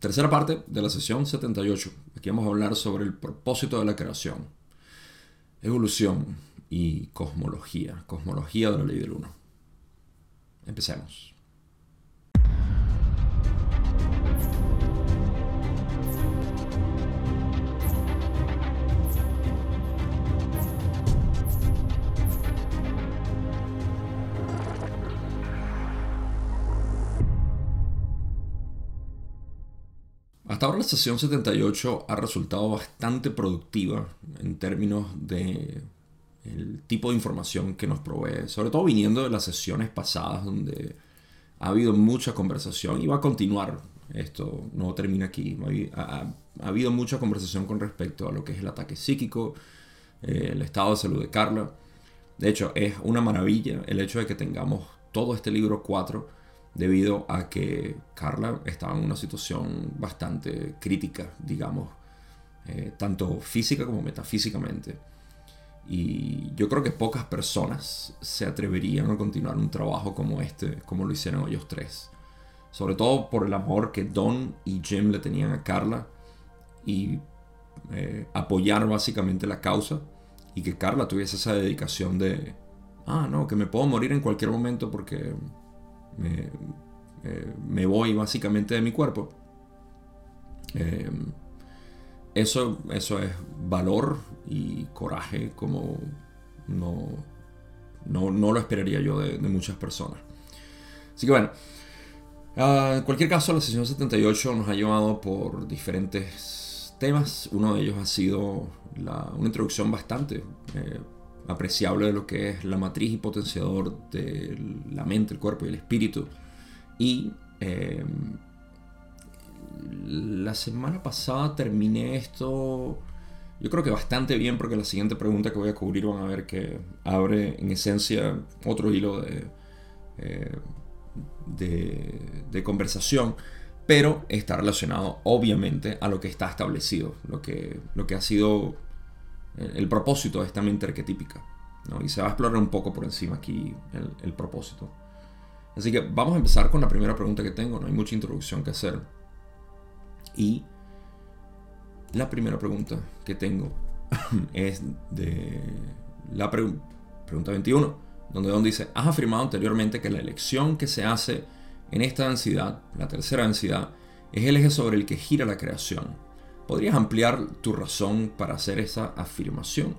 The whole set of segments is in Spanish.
Tercera parte de la sesión 78. Aquí vamos a hablar sobre el propósito de la creación, evolución y cosmología, cosmología de la ley del uno. Empecemos. Hasta ahora la sesión 78 ha resultado bastante productiva en términos de el tipo de información que nos provee, sobre todo viniendo de las sesiones pasadas donde ha habido mucha conversación y va a continuar. Esto no termina aquí. Ha, habido mucha conversación con respecto a lo que es el ataque psíquico, eh, el estado de salud de Carla. De hecho, es una maravilla el hecho de que tengamos todo este libro 4 debido a que Carla estaba en una situación bastante crítica, digamos, eh, tanto física como metafísicamente. Y yo creo que pocas personas se atreverían a continuar un trabajo como este, como lo hicieron ellos tres. Sobre todo por el amor que Don y Jim le tenían a Carla y eh, apoyar básicamente la causa y que Carla tuviese esa dedicación de, ah, no, que me puedo morir en cualquier momento porque eh, me, voy básicamente de mi cuerpo. Eh, eso, eso es valor y coraje como no, no, lo esperaría yo de, muchas personas. Así que bueno, ah, en cualquier caso la sesión 78 nos ha llevado por diferentes temas. Uno de ellos ha sido una introducción bastante eh, apreciable de lo que es la matriz y potenciador de la mente, el cuerpo y el espíritu. Y em, la semana pasada terminé esto, yo creo que bastante bien, porque la siguiente pregunta que voy a cubrir van a ver que abre en esencia otro hilo de, eh, de, conversación pero está relacionado obviamente a lo que está establecido, lo que, lo que ha sido el propósito esta mente arquetípica. ¿no? Y se va a explorar un poco por encima aquí el, propósito. Así que vamos a empezar con la primera pregunta que tengo. No hay mucha introducción que hacer. Y la primera pregunta que tengo es de la pregunta 21, donde Don dice, has afirmado anteriormente que la elección que se hace en esta densidad, la tercera densidad, es el eje sobre el que gira la creación. ¿Podrías ampliar tu razón para hacer esa afirmación?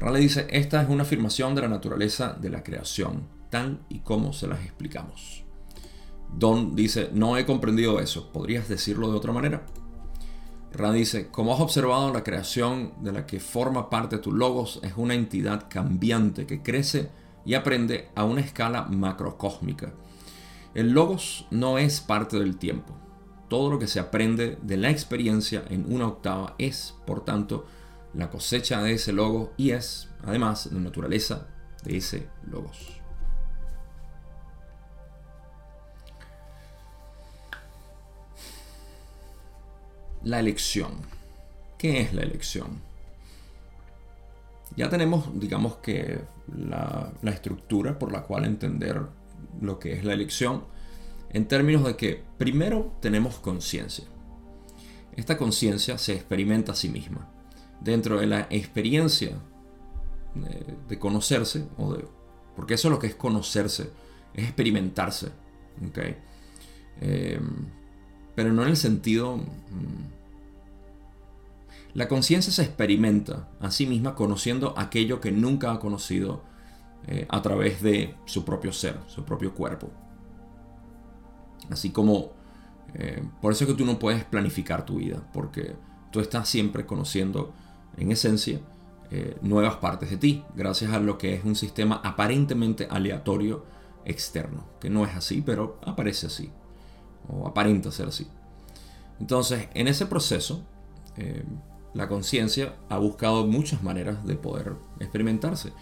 Raleigh dice, esta es una afirmación de la naturaleza de la creación, tal y como se las explicamos. Don dice, no he comprendido eso, ¿podrías decirlo de otra manera? Ra dice, como has observado, la creación de la que forma parte tu logos es una entidad cambiante que crece y aprende a una escala macrocósmica. El logos no es parte del tiempo, todo lo que se aprende de la experiencia en una octava es, por tanto, la cosecha de ese logo y es, además, la naturaleza de ese logos. La elección. ¿Qué es la elección? Ya tenemos, digamos que, la, la estructura por la cual entender lo que es la elección en términos de que primero tenemos conciencia. Esta conciencia se experimenta a sí misma. Dentro de la experiencia de, conocerse, o de, porque eso es lo que es conocerse, es experimentarse. Em, pero no en el sentido... Mm, la conciencia se experimenta a sí misma conociendo aquello que nunca ha conocido eh, a través de su propio ser, su propio cuerpo. Así como, eh, por eso es que tú no puedes planificar tu vida, porque tú estás siempre conociendo, en esencia, eh, nuevas partes de ti, gracias a lo que es un sistema aparentemente aleatorio externo, que no es así, pero aparece así, o aparenta ser así. Entonces, en ese proceso, eh, la conciencia ha buscado muchas maneras de poder experimentarse.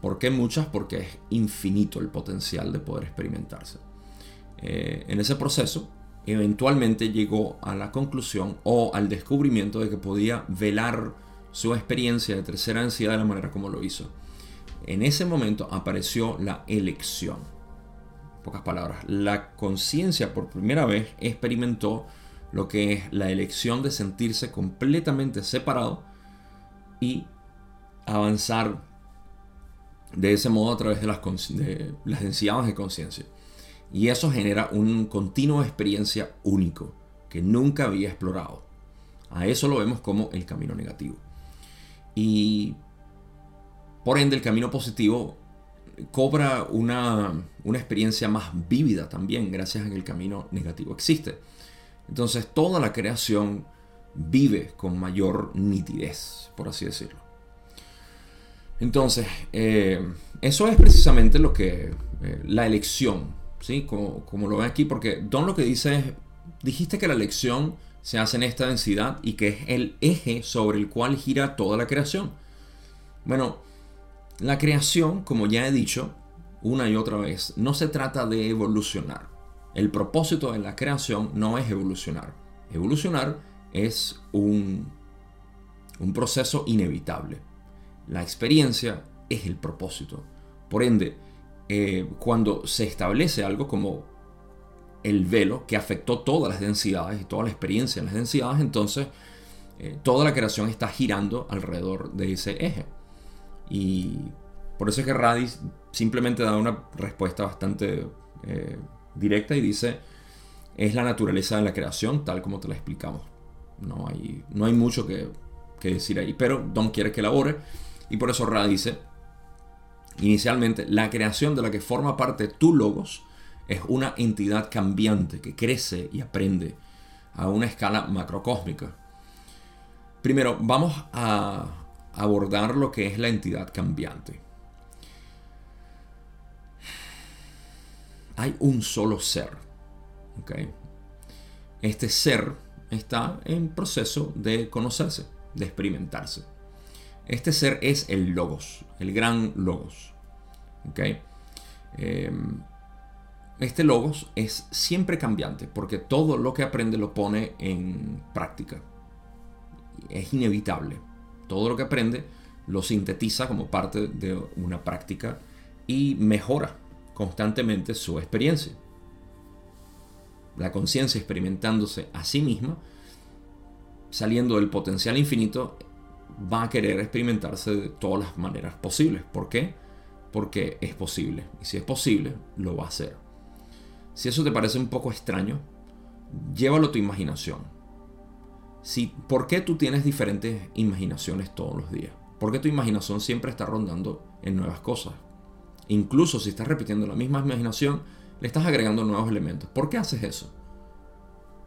¿Por qué muchas? Porque es infinito el potencial de poder experimentarse. Eh, en ese proceso, eventualmente llegó a la conclusión o al descubrimiento de que podía velar su experiencia de tercera ansiedad de la manera como lo hizo. En ese momento apareció la elección. En pocas palabras, la conciencia por primera vez experimentó lo que es la elección de sentirse completamente separado y avanzar de ese modo a través de las, de las densidades de conciencia. Y eso genera un continuo experiencia único que nunca había explorado. A eso lo vemos como el camino negativo. Y por ende el camino positivo cobra una, una experiencia más vívida también gracias a que el camino negativo existe. Entonces toda la creación vive con mayor nitidez, por así decirlo. Entonces, eh, eso es precisamente lo que eh, la elección, ¿sí? Como, como, lo ven aquí, porque Don lo que dice es, dijiste que la elección se hace en esta densidad y que es el eje sobre el cual gira toda la creación. Bueno, la creación, como ya he dicho una y otra vez, no se trata de evolucionar. El propósito de la creación no es evolucionar. Evolucionar es un, un proceso inevitable. La experiencia es el propósito. Por ende, eh, cuando se establece algo como el velo que afectó todas las densidades y toda la experiencia en las densidades, entonces eh, toda la creación está girando alrededor de ese eje. Y por eso es que Radis simplemente da una respuesta bastante eh, directa y dice, es la naturaleza de la creación tal como te la explicamos. No hay, no hay mucho que, que decir ahí, pero Don quiere que elabore y por eso Ra dice, inicialmente, la creación de la que forma parte tu logos es una entidad cambiante que crece y aprende a una escala macrocósmica. Primero, vamos a abordar lo que es la entidad cambiante. Hay un solo ser. Este ser está en proceso de conocerse, de experimentarse. Este ser es el logos, el gran logos. Em, este logos es siempre cambiante porque todo lo que aprende lo pone en práctica. Es inevitable. Todo lo que aprende lo sintetiza como parte de una práctica y mejora constantemente su experiencia. La conciencia experimentándose a sí misma, saliendo del potencial infinito, va a querer experimentarse de todas las maneras posibles. ¿Por qué? Porque es posible. Y si es posible, lo va a hacer. Si eso te parece un poco extraño, llévalo a tu imaginación. Si, ¿Por qué tú tienes diferentes imaginaciones todos los días? ¿Por qué tu imaginación siempre está rondando en nuevas cosas? Incluso si estás repitiendo la misma imaginación, le estás agregando nuevos elementos. ¿Por qué haces eso?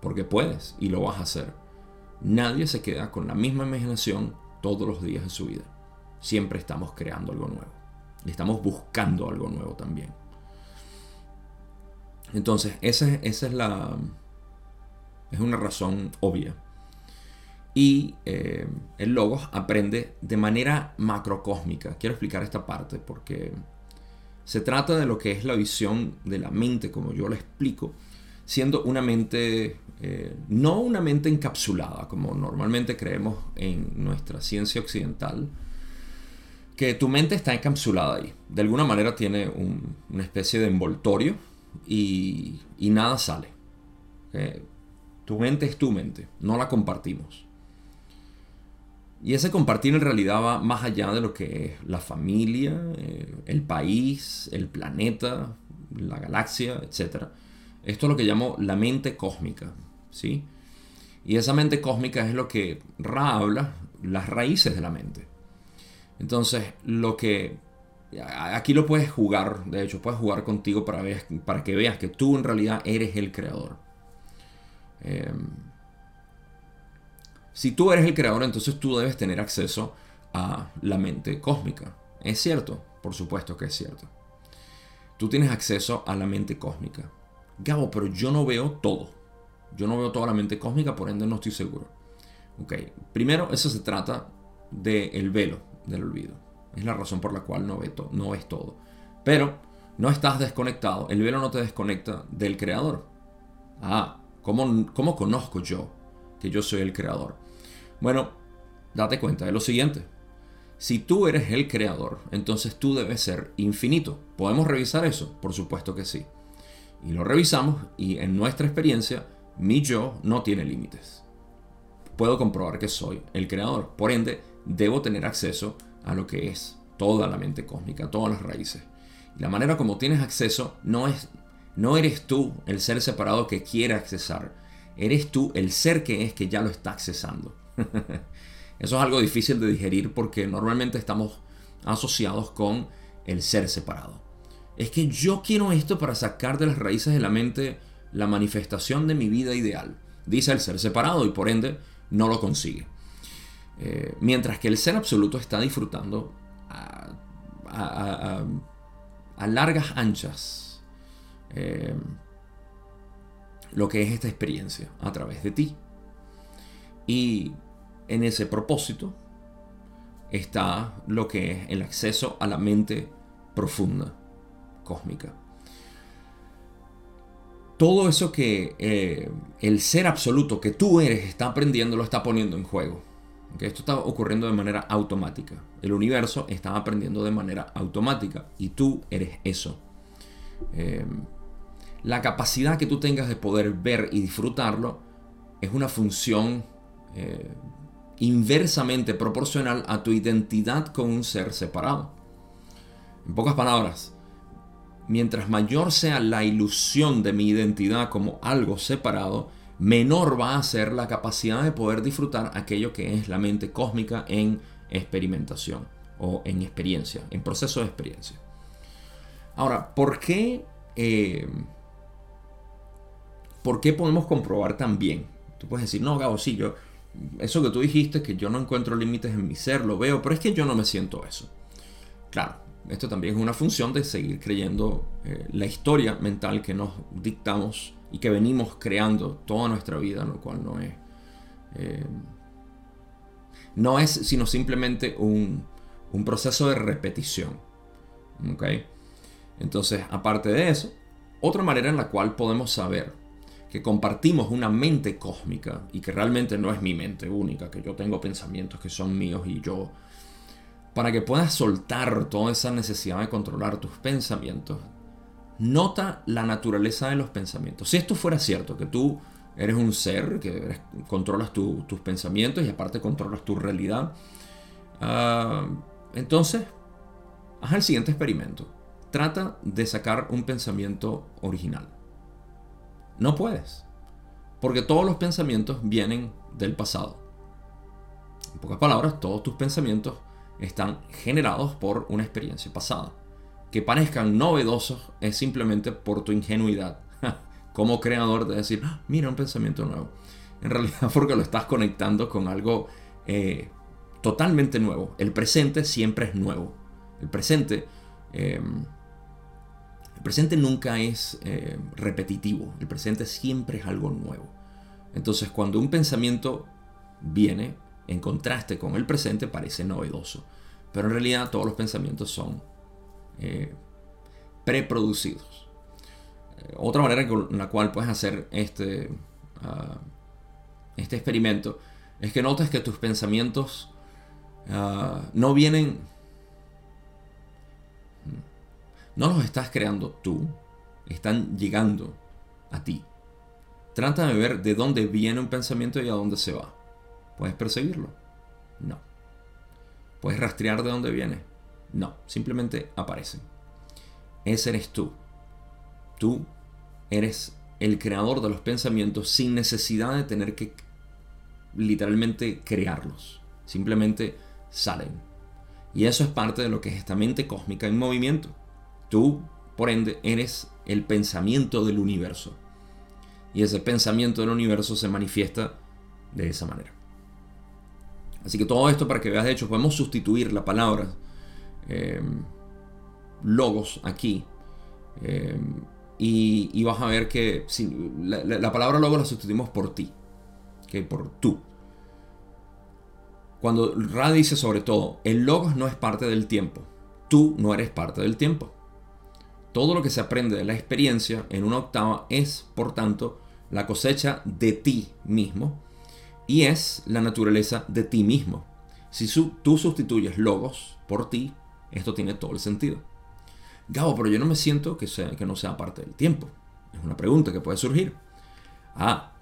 Porque puedes y lo vas a hacer. Nadie se queda con la misma imaginación todos los días de su vida. Siempre estamos creando algo nuevo. Y estamos buscando algo nuevo también. Entonces, esa, es la. Es una razón obvia. Y eh, el Logos aprende de manera macrocósmica. Quiero explicar esta parte porque se trata de lo que es la visión de la mente, como yo lo explico, siendo una mente eh, no una mente encapsulada, como normalmente creemos en nuestra ciencia occidental, que tu mente está encapsulada ahí. De alguna manera tiene una especie de envoltorio y, nada sale. Eh, tu mente es tu mente, no la compartimos. Y ese compartir en realidad va más allá de lo que es la familia, eh, el país, el planeta, la galaxia, etc. Esto es lo que llamo la mente cósmica. ¿sí? Y esa mente cósmica es lo que Ra habla, las raíces de la mente. Entonces, lo que aquí lo puedes jugar, de hecho, puedes jugar contigo para, para que veas que tú en realidad eres el creador. Em, si tú eres el creador, entonces tú debes tener acceso a la mente cósmica. ¿Es cierto? Por supuesto que es cierto. Tú tienes acceso a la mente cósmica. Gabo, pero yo no veo todo. Yo no veo toda la mente cósmica, por ende no estoy seguro. Ok, primero eso se trata del velo del olvido. Es la razón por la cual no, no ves todo. Pero no estás desconectado. El velo no te desconecta del creador. Ah, ¿cómo, ¿cómo conozco yo que yo soy el creador? Bueno, date cuenta de lo siguiente. Si tú eres el creador, entonces tú debes ser infinito. ¿Podemos revisar eso? Por supuesto que sí. Y lo revisamos y en nuestra experiencia mi yo no tiene límites. Puedo comprobar que soy el creador. Por ende, debo tener acceso a lo que es toda la mente cósmica, todas las raíces. Y la manera como tienes acceso no es no eres tú el ser separado que quiere accesar. Eres tú el ser que es que ya lo está accesando. Eso es algo difícil de digerir porque normalmente estamos asociados con el ser separado. Es que yo quiero esto para sacar de las raíces de la mente la manifestación de mi vida ideal, dice el ser separado y por ende no lo consigue. Eh, mientras que el ser absoluto está disfrutando a, largas anchas eh, lo que es esta experiencia a través de ti. Y en ese propósito está lo que es el acceso a la mente profunda, cósmica. Todo eso que eh, el ser absoluto que tú eres está aprendiendo lo está poniendo en juego. Esto está ocurriendo de manera automática. El universo está aprendiendo de manera automática y tú eres eso. Eh, la capacidad que tú tengas de poder ver y disfrutarlo es una función eh, inversamente proporcional a tu identidad con un ser separado. En pocas palabras, mientras mayor sea la ilusión de mi identidad como algo separado, menor va a ser la capacidad de poder disfrutar aquello que es la mente cósmica en experimentación o en experiencia, en proceso de experiencia. Ahora, ¿por qué, eh, ¿por qué podemos comprobar también? Tú puedes decir, no, Gabo, sí, yo, eso que tú dijiste, que yo no encuentro límites en mi ser, lo veo, pero es que yo no me siento eso. Claro, esto también es una función de seguir creyendo eh, la historia mental que nos dictamos y que venimos creando toda nuestra vida, lo cual no es... Eh, no es sino simplemente un, un proceso de repetición. ¿ok? Entonces, aparte de eso, otra manera en la cual podemos saber que compartimos una mente cósmica y que realmente no es mi mente única, que yo tengo pensamientos que son míos y yo, para que puedas soltar toda esa necesidad de controlar tus pensamientos, nota la naturaleza de los pensamientos. Si esto fuera cierto, que tú eres un ser, que controlas tus pensamientos y aparte controlas tu realidad, ah, entonces, haz el siguiente experimento. Trata de sacar un pensamiento original. No puedes. Porque todos los pensamientos vienen del pasado. En pocas palabras, todos tus pensamientos están generados por una experiencia pasada. Que parezcan novedosos es simplemente por tu ingenuidad como creador de decir, ah, mira un pensamiento nuevo. En realidad porque lo estás conectando con algo eh, totalmente nuevo. El presente siempre es nuevo. El presente em, el presente nunca es eh, repetitivo, el presente siempre es algo nuevo. Entonces cuando un pensamiento viene en contraste con el presente parece novedoso, pero en realidad todos los pensamientos son eh, preproducidos. Eh, otra manera con la cual puedes hacer este, ah, este experimento es que notes que tus pensamientos ah, no vienen no los estás creando tú, están llegando a ti. Trata de ver de dónde viene un pensamiento y a dónde se va. ¿Puedes perseguirlo? No. ¿Puedes rastrear de dónde viene? No, simplemente aparecen. Ese eres tú. Tú eres el creador de los pensamientos sin necesidad de tener que literalmente crearlos. Simplemente salen. Y eso es parte de lo que es esta mente cósmica en movimiento. Tú, por ende, eres el pensamiento del universo. Y ese pensamiento del universo se manifiesta de esa manera. Así que todo esto para que veas, de hecho, podemos sustituir la palabra em, logos aquí. Em, y, vas a ver que la, palabra logos la sustituimos por ti, que por tú. Cuando Ra dice sobre todo, el logos no es parte del tiempo, tú no eres parte del tiempo. Todo lo que se aprende de la experiencia en una octava es, por tanto, la cosecha de ti mismo y es la naturaleza de ti mismo. Si tú sustituyes logos por ti, esto tiene todo el sentido. Gabo, pero yo no me siento que, sea, que no sea parte del tiempo. Es una pregunta que puede surgir. Ah,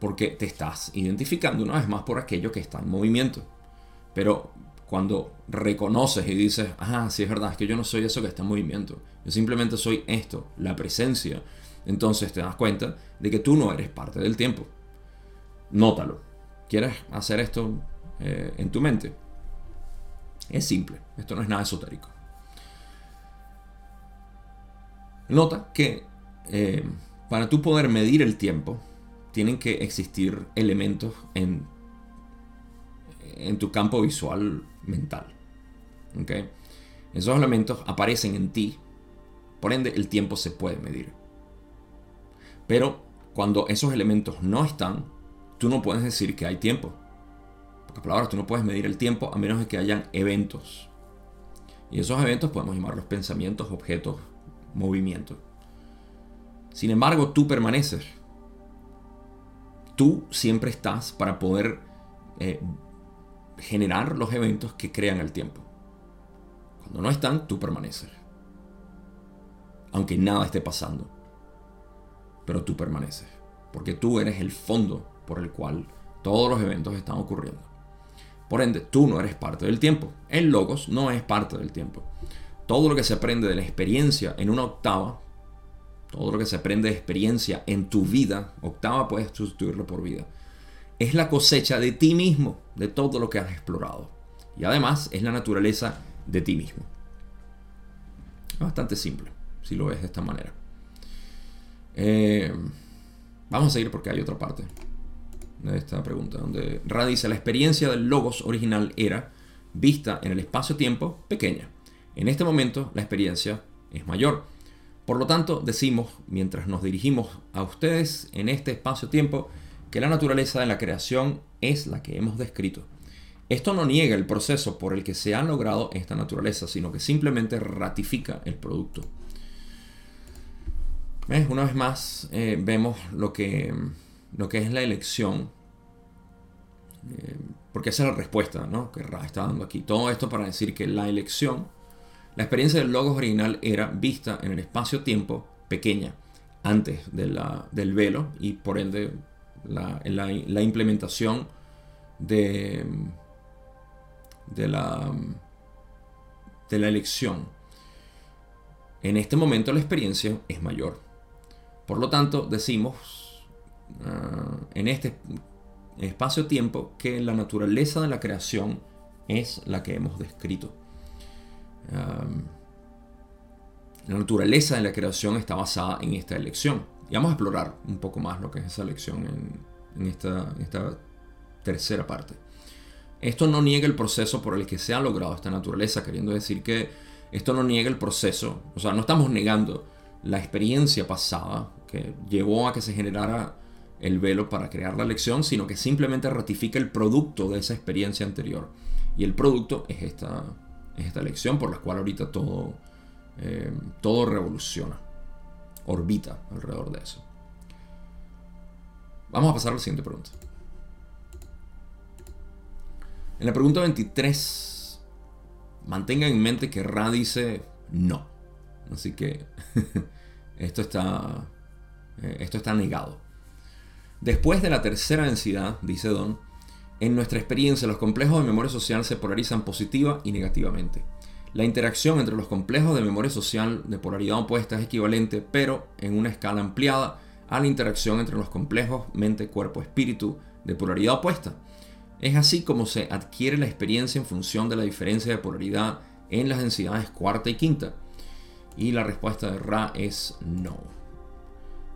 porque te estás identificando una vez más por aquello que está en movimiento. Pero cuando reconoces y dices, ah, sí es verdad, es que yo no soy eso que está en movimiento, yo simplemente soy esto, la presencia, entonces te das cuenta de que tú no eres parte del tiempo. Nótalo. ¿Quieres hacer esto eh, en tu mente? Es simple, esto no es nada esotérico. Nota que eh, para tú poder medir el tiempo, tienen que existir elementos en, en tu campo visual mental. ¿okay? Esos elementos aparecen en ti, por ende el tiempo se puede medir. Pero cuando esos elementos no están, tú no puedes decir que hay tiempo. Porque palabras, tú no puedes medir el tiempo a menos de que hayan eventos. Y esos eventos podemos llamarlos pensamientos, objetos, movimientos. Sin embargo, tú permaneces. Tú siempre estás para poder eh, generar los eventos que crean el tiempo. Cuando no están, tú permaneces. Aunque nada esté pasando. Pero tú permaneces. Porque tú eres el fondo por el cual todos los eventos están ocurriendo. Por ende, tú no eres parte del tiempo. El logos no es parte del tiempo. Todo lo que se aprende de la experiencia en una octava todo lo que se aprende de experiencia en tu vida, octava puedes sustituirlo por vida, es la cosecha de ti mismo, de todo lo que has explorado. Y además es la naturaleza de ti mismo. Bastante simple, si lo ves de esta manera. Eh, vamos a seguir porque hay otra parte esta pregunta, donde Ra dice, la experiencia del logos original era vista en el espacio-tiempo pequeña. En este momento la experiencia es mayor. Por lo tanto, decimos, mientras nos dirigimos a ustedes en este espacio-tiempo, que la naturaleza de la creación es la que hemos descrito. Esto no niega el proceso por el que se ha logrado esta naturaleza, sino que simplemente ratifica el producto. ¿Ves? Una vez más eh, vemos lo que, lo que es la elección, eh, porque esa es la respuesta ¿no? que Ra está dando aquí. Todo esto para decir que la elección la experiencia del logos original era vista en el espacio-tiempo pequeña, antes del velo y por ende la, implementación de, de, la, de la elección. En este momento la experiencia es mayor. Por lo tanto, decimos ah, en este espacio-tiempo que la naturaleza de la creación es la que hemos descrito la naturaleza de la creación está basada en esta elección. Y vamos a explorar un poco más lo que es esa elección en, esta tercera parte. Esto no niega el proceso por el que se ha logrado esta naturaleza, queriendo decir que esto no niega el proceso, o sea, no estamos negando la experiencia pasada que llevó a que se generara el velo para crear la elección, sino que simplemente ratifica el producto de esa experiencia anterior. Y el producto es esta, es esta lección por la cual ahorita todo, eh, todo revoluciona, orbita alrededor de eso. Vamos a pasar a la siguiente pregunta. En la pregunta 23, mantengan en mente que Ra dice no. Así que esto está, eh, esto está negado. Después de la tercera densidad, dice Don, en nuestra experiencia, los complejos de memoria social se polarizan positiva y negativamente. La interacción entre los complejos de memoria social de polaridad opuesta es equivalente, pero en una escala ampliada, a la interacción entre los complejos mente, cuerpo, espíritu de polaridad opuesta. Es así como se adquiere la experiencia en función de la diferencia de polaridad en las densidades cuarta y quinta. Y la respuesta de Ra es no.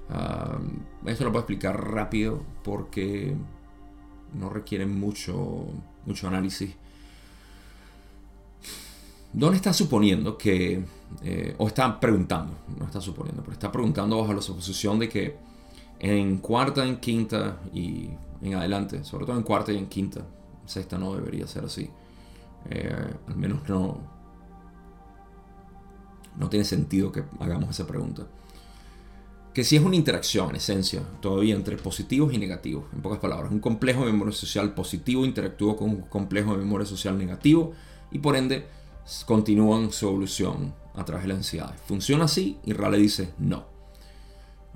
Ah, esto lo puedo explicar rápido porque no requieren mucho, mucho análisis. ¿Dónde está suponiendo que, eh, o está preguntando, no está suponiendo, pero está preguntando bajo la suposición de que en cuarta, en quinta y en adelante, sobre todo en cuarta y en quinta, sexta no debería ser así, eh, al menos no, no tiene sentido que hagamos esa pregunta que si es una interacción, en esencia, todavía entre positivos y negativos. En pocas palabras, un complejo de memoria social positivo interactúa con un complejo de memoria social negativo y por ende continúan su evolución a través de las ansiedades. ¿Funciona así? Y Raleigh dice no.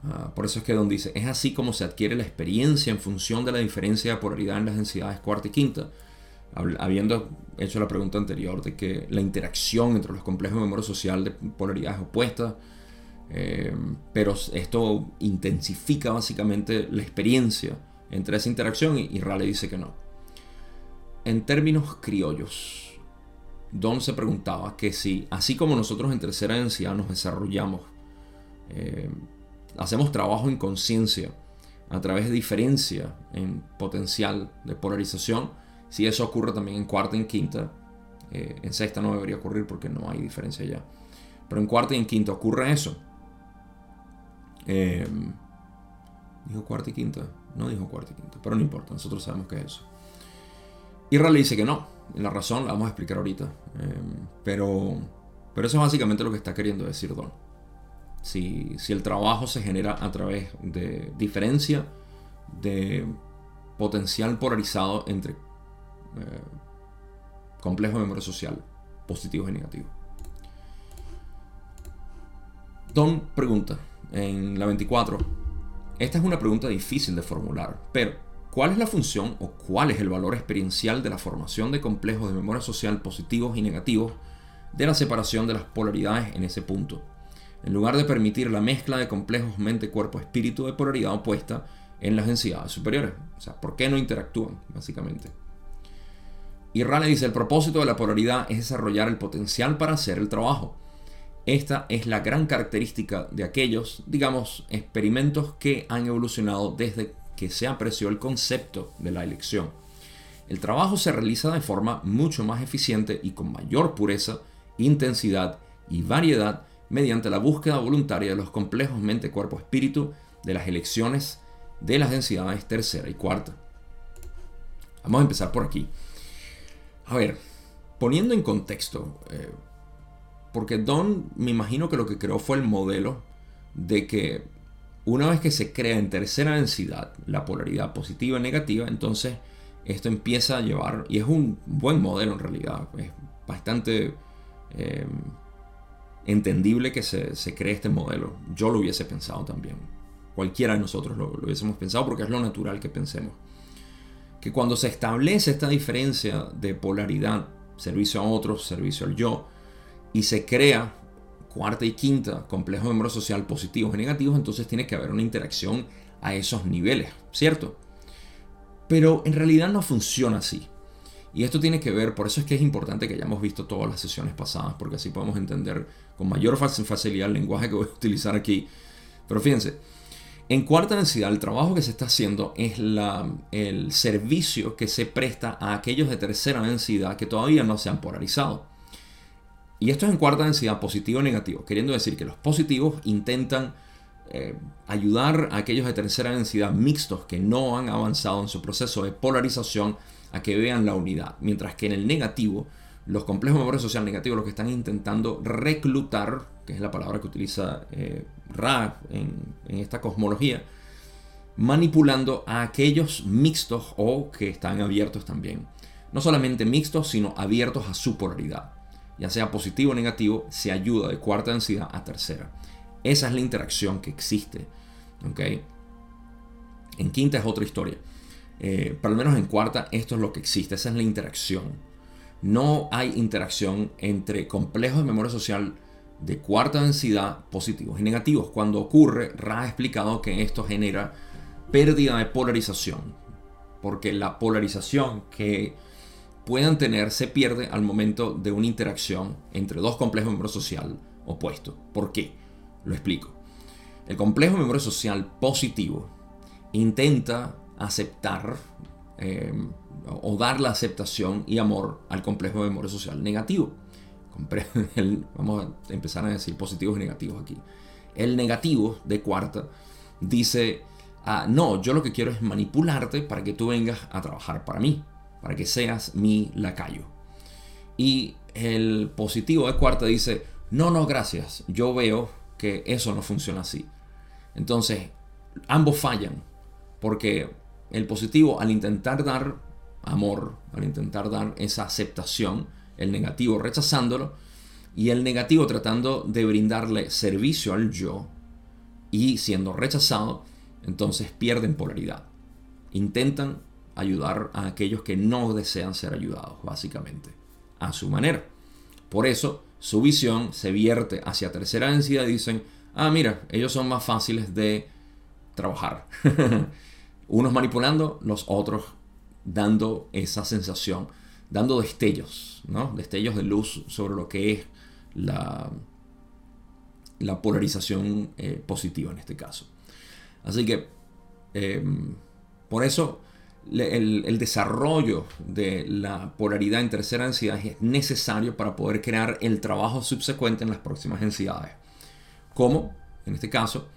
Ah, por eso es que Don dice, es así como se adquiere la experiencia en función de la diferencia de polaridad en las densidades cuarta y quinta. Habiendo hecho la pregunta anterior de que la interacción entre los complejos de memoria social de polaridades opuestas, eh, pero esto intensifica básicamente la experiencia entre esa interacción y, y Raleigh dice que no. En términos criollos, Don se preguntaba que si, así como nosotros en tercera densidad nos desarrollamos, eh, hacemos trabajo en conciencia a través de diferencia en potencial de polarización, si eso ocurre también en cuarta y en quinta, eh, en sexta no debería ocurrir porque no hay diferencia ya, pero en cuarta y en quinta ocurre eso. Eh, dijo cuarta y quinta, no dijo cuarta y quinta, pero no importa, nosotros sabemos que es eso. Y Raleigh dice que no, la razón la vamos a explicar ahorita, pero, pero eso es básicamente lo que está queriendo decir Don si, el trabajo se genera a través de diferencia de potencial polarizado entre eh, complejos de memoria social, positivos y negativos. Don pregunta en la 24. Esta es una pregunta difícil de formular, pero ¿cuál es la función o cuál es el valor experiencial de la formación de complejos de memoria social positivos y negativos de la separación de las polaridades en ese punto? en lugar de permitir la mezcla de complejos mente-cuerpo-espíritu de polaridad opuesta en las densidades superiores. O sea, ¿por qué no interactúan, básicamente? Y Raleigh dice, el propósito de la polaridad es desarrollar el potencial para hacer el trabajo. Esta es la gran característica de aquellos, digamos, experimentos que han evolucionado desde que se apreció el concepto de la elección. El trabajo se realiza de forma mucho más eficiente y con mayor pureza, intensidad y variedad mediante la búsqueda voluntaria de los complejos mente, cuerpo, espíritu de las elecciones de las densidades tercera y cuarta. Vamos a empezar por aquí. A ver, poniendo en contexto, eh, porque Don me imagino que lo que creó fue el modelo de que una vez que se crea en tercera densidad la polaridad positiva y negativa, entonces esto empieza a llevar, y es un buen modelo en realidad, es bastante eh, entendible que se, cree este modelo. Yo lo hubiese pensado también. Cualquiera de nosotros lo, hubiésemos pensado porque es lo natural que pensemos. Que cuando se establece esta diferencia de polaridad, servicio a otros, servicio al yo, y se crea cuarta y quinta complejo de memoria social positivos y negativos, entonces tiene que haber una interacción a esos niveles, ¿cierto? Pero en realidad no funciona así. Y esto tiene que ver, por eso es que es importante que hayamos visto todas las sesiones pasadas, porque así podemos entender con mayor facilidad el lenguaje que voy a utilizar aquí. Pero fíjense, en cuarta densidad el trabajo que se está haciendo es el servicio que se presta a aquellos de tercera densidad que todavía no se han polarizado. Y esto es en cuarta densidad positivo y negativo, queriendo decir que los positivos intentan eh, ayudar a aquellos de tercera densidad mixtos que no han avanzado en su proceso de polarización a que vean la unidad. Mientras que en el negativo, los complejos de memoria social negativos lo que están intentando reclutar, que es la palabra que utiliza eh, Ra en esta cosmología, manipulando a aquellos mixtos o que están abiertos también. No solamente mixtos, sino abiertos a su polaridad. Ya sea positivo o negativo, se ayuda de cuarta densidad a tercera. Esa es la interacción que existe. ¿okay? En quinta es otra historia. Eh, pero al menos en cuarta esto es lo que existe, esa es la interacción. No hay interacción entre complejos de memoria social de cuarta densidad positivos y negativos. Cuando ocurre, Ra ha explicado que esto genera pérdida de polarización, porque la polarización que puedan tener se pierde al momento de una interacción entre dos complejos de memoria social opuestos. ¿Por qué? Lo explico. El complejo de memoria social positivo intenta aceptar eh, o dar la aceptación y amor al complejo de memoria social negativo. vamos a empezar a decir positivos y negativos aquí. El negativo de cuarta dice, ah, no, yo lo que quiero es manipularte para que tú vengas a trabajar para mí, para que seas mi lacayo. Y el positivo de cuarta dice, no, no, gracias, yo veo que eso no funciona así. Entonces, ambos fallan, porque el positivo al intentar dar amor, al intentar dar esa aceptación, el negativo rechazándolo y el negativo tratando de brindarle servicio al yo, y siendo rechazado, entonces pierden polaridad. Intentan ayudar a aquellos que no desean ser ayudados, básicamente, a su manera. Por eso su visión se vierte hacia tercera densidad dicen, ah, mira, ellos son más fáciles de trabajar. Unos manipulando, los otros dando esa sensación, dando destellos, ¿no? Destellos de luz sobre lo que es la, la polarización eh, positiva en este caso. Así que, em, por eso, el, desarrollo de la polaridad en tercera densidad es necesario para poder crear el trabajo subsecuente en las próximas densidades. Como, en este caso,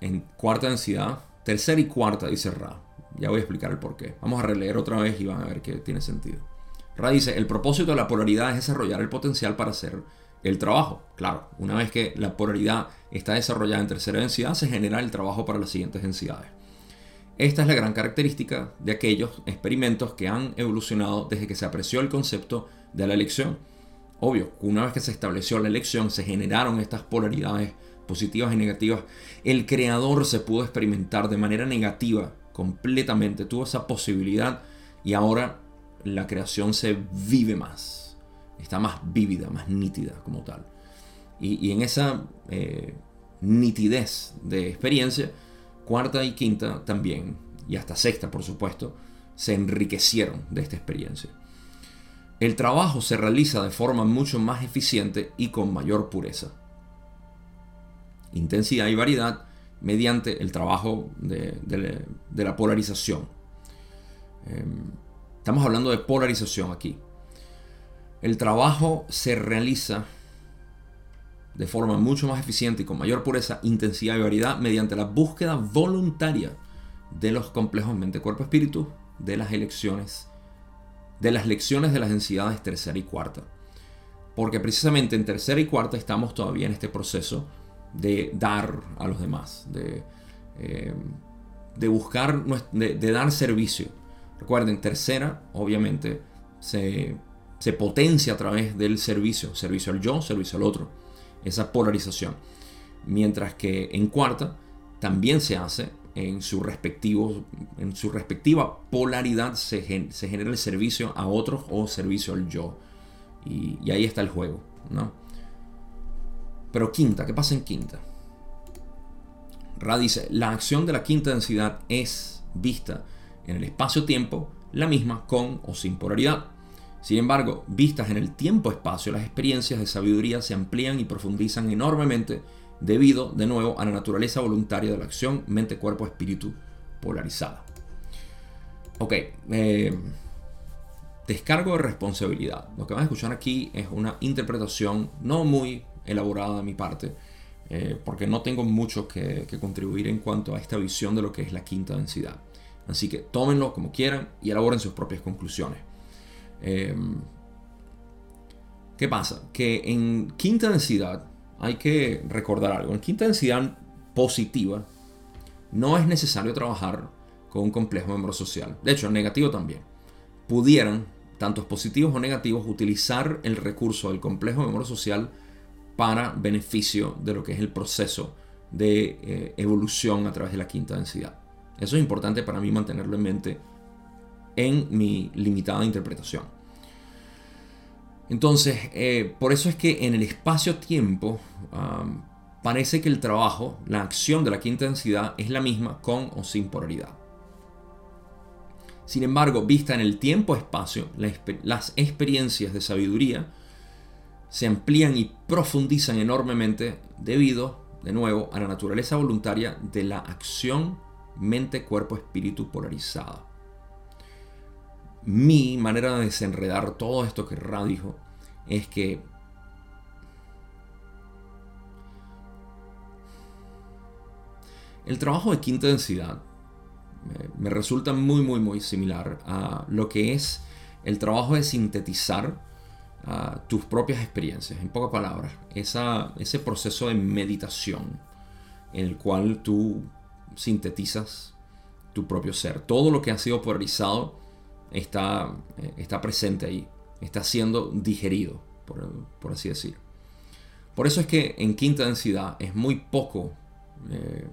en cuarta densidad, tercera y cuarta, dice Ra. Ya voy a explicar el por qué. Vamos a releer otra vez y van a ver que tiene sentido. Ra dice, el propósito de la polaridad es desarrollar el potencial para hacer el trabajo. Claro, una vez que la polaridad está desarrollada en tercera densidad, se genera el trabajo para las siguientes densidades. Esta es la gran característica de aquellos experimentos que han evolucionado desde que se apreció el concepto de la elección. Obvio, una vez que se estableció la elección, se generaron estas polaridades positivas y negativas, el creador se pudo experimentar de manera negativa completamente, tuvo esa posibilidad y ahora la creación se vive más, está más vívida, más nítida como tal. Y, en esa eh, nitidez de experiencia, cuarta y quinta también, y hasta sexta por supuesto, se enriquecieron de esta experiencia. El trabajo se realiza de forma mucho más eficiente y con mayor pureza intensidad y variedad mediante el trabajo de, la polarización. Em, estamos hablando de polarización aquí. El trabajo se realiza de forma mucho más eficiente y con mayor pureza, intensidad y variedad mediante la búsqueda voluntaria de los complejos mente-cuerpo-espíritu de las elecciones, de las lecciones de las densidades tercera y cuarta. Porque precisamente en tercera y cuarta estamos todavía en este proceso de dar a los demás, de, eh, de buscar, de, dar servicio. Recuerden, tercera, obviamente, se, se potencia a través del servicio, servicio al yo, servicio al otro, esa polarización. Mientras que en cuarta también se hace en su, respectivo, en su respectiva polaridad se, genera el servicio a otros o servicio al yo. Y, y ahí está el juego, ¿no? Pero quinta, ¿qué pasa en quinta? Ra dice, la acción de la quinta densidad es vista en el espacio-tiempo la misma con o sin polaridad. Sin embargo, vistas en el tiempo-espacio, las experiencias de sabiduría se amplían y profundizan enormemente debido, de nuevo, a la naturaleza voluntaria de la acción mente-cuerpo-espíritu polarizada. Ok, eh, descargo de responsabilidad. Lo que van a escuchar aquí es una interpretación no muy elaborada de mi parte, eh, porque no tengo mucho que, contribuir en cuanto a esta visión de lo que es la quinta densidad. Así que tómenlo como quieran y elaboren sus propias conclusiones. Em, ¿Qué pasa? Que en quinta densidad hay que recordar algo. En quinta densidad positiva no es necesario trabajar con un complejo miembro social. De hecho, en negativo también. Pudieran, tantos positivos o negativos, utilizar el recurso del complejo miembro social para beneficio de lo que es el proceso de eh, evolución a través de la quinta densidad. Eso es importante para mí mantenerlo en mente en mi limitada interpretación. Entonces, eh, por eso es que en el espacio-tiempo parece que el trabajo, la acción de la quinta densidad es la misma con o sin polaridad. Sin embargo, vista en el tiempo-espacio, las experiencias de sabiduría se amplían y profundizan enormemente debido, de nuevo, a la naturaleza voluntaria de la acción mente-cuerpo-espíritu polarizada. Mi manera de desenredar todo esto que Ra dijo es que el trabajo de quinta densidad me resulta muy, muy, muy similar a lo que es el trabajo de sintetizar tus propias experiencias, en pocas palabras, ese proceso de meditación en el cual tú sintetizas tu propio ser. Todo lo que ha sido polarizado está, eh, está presente ahí, está siendo digerido, por, por así decir. Por eso es que en quinta densidad es muy poco. Eh,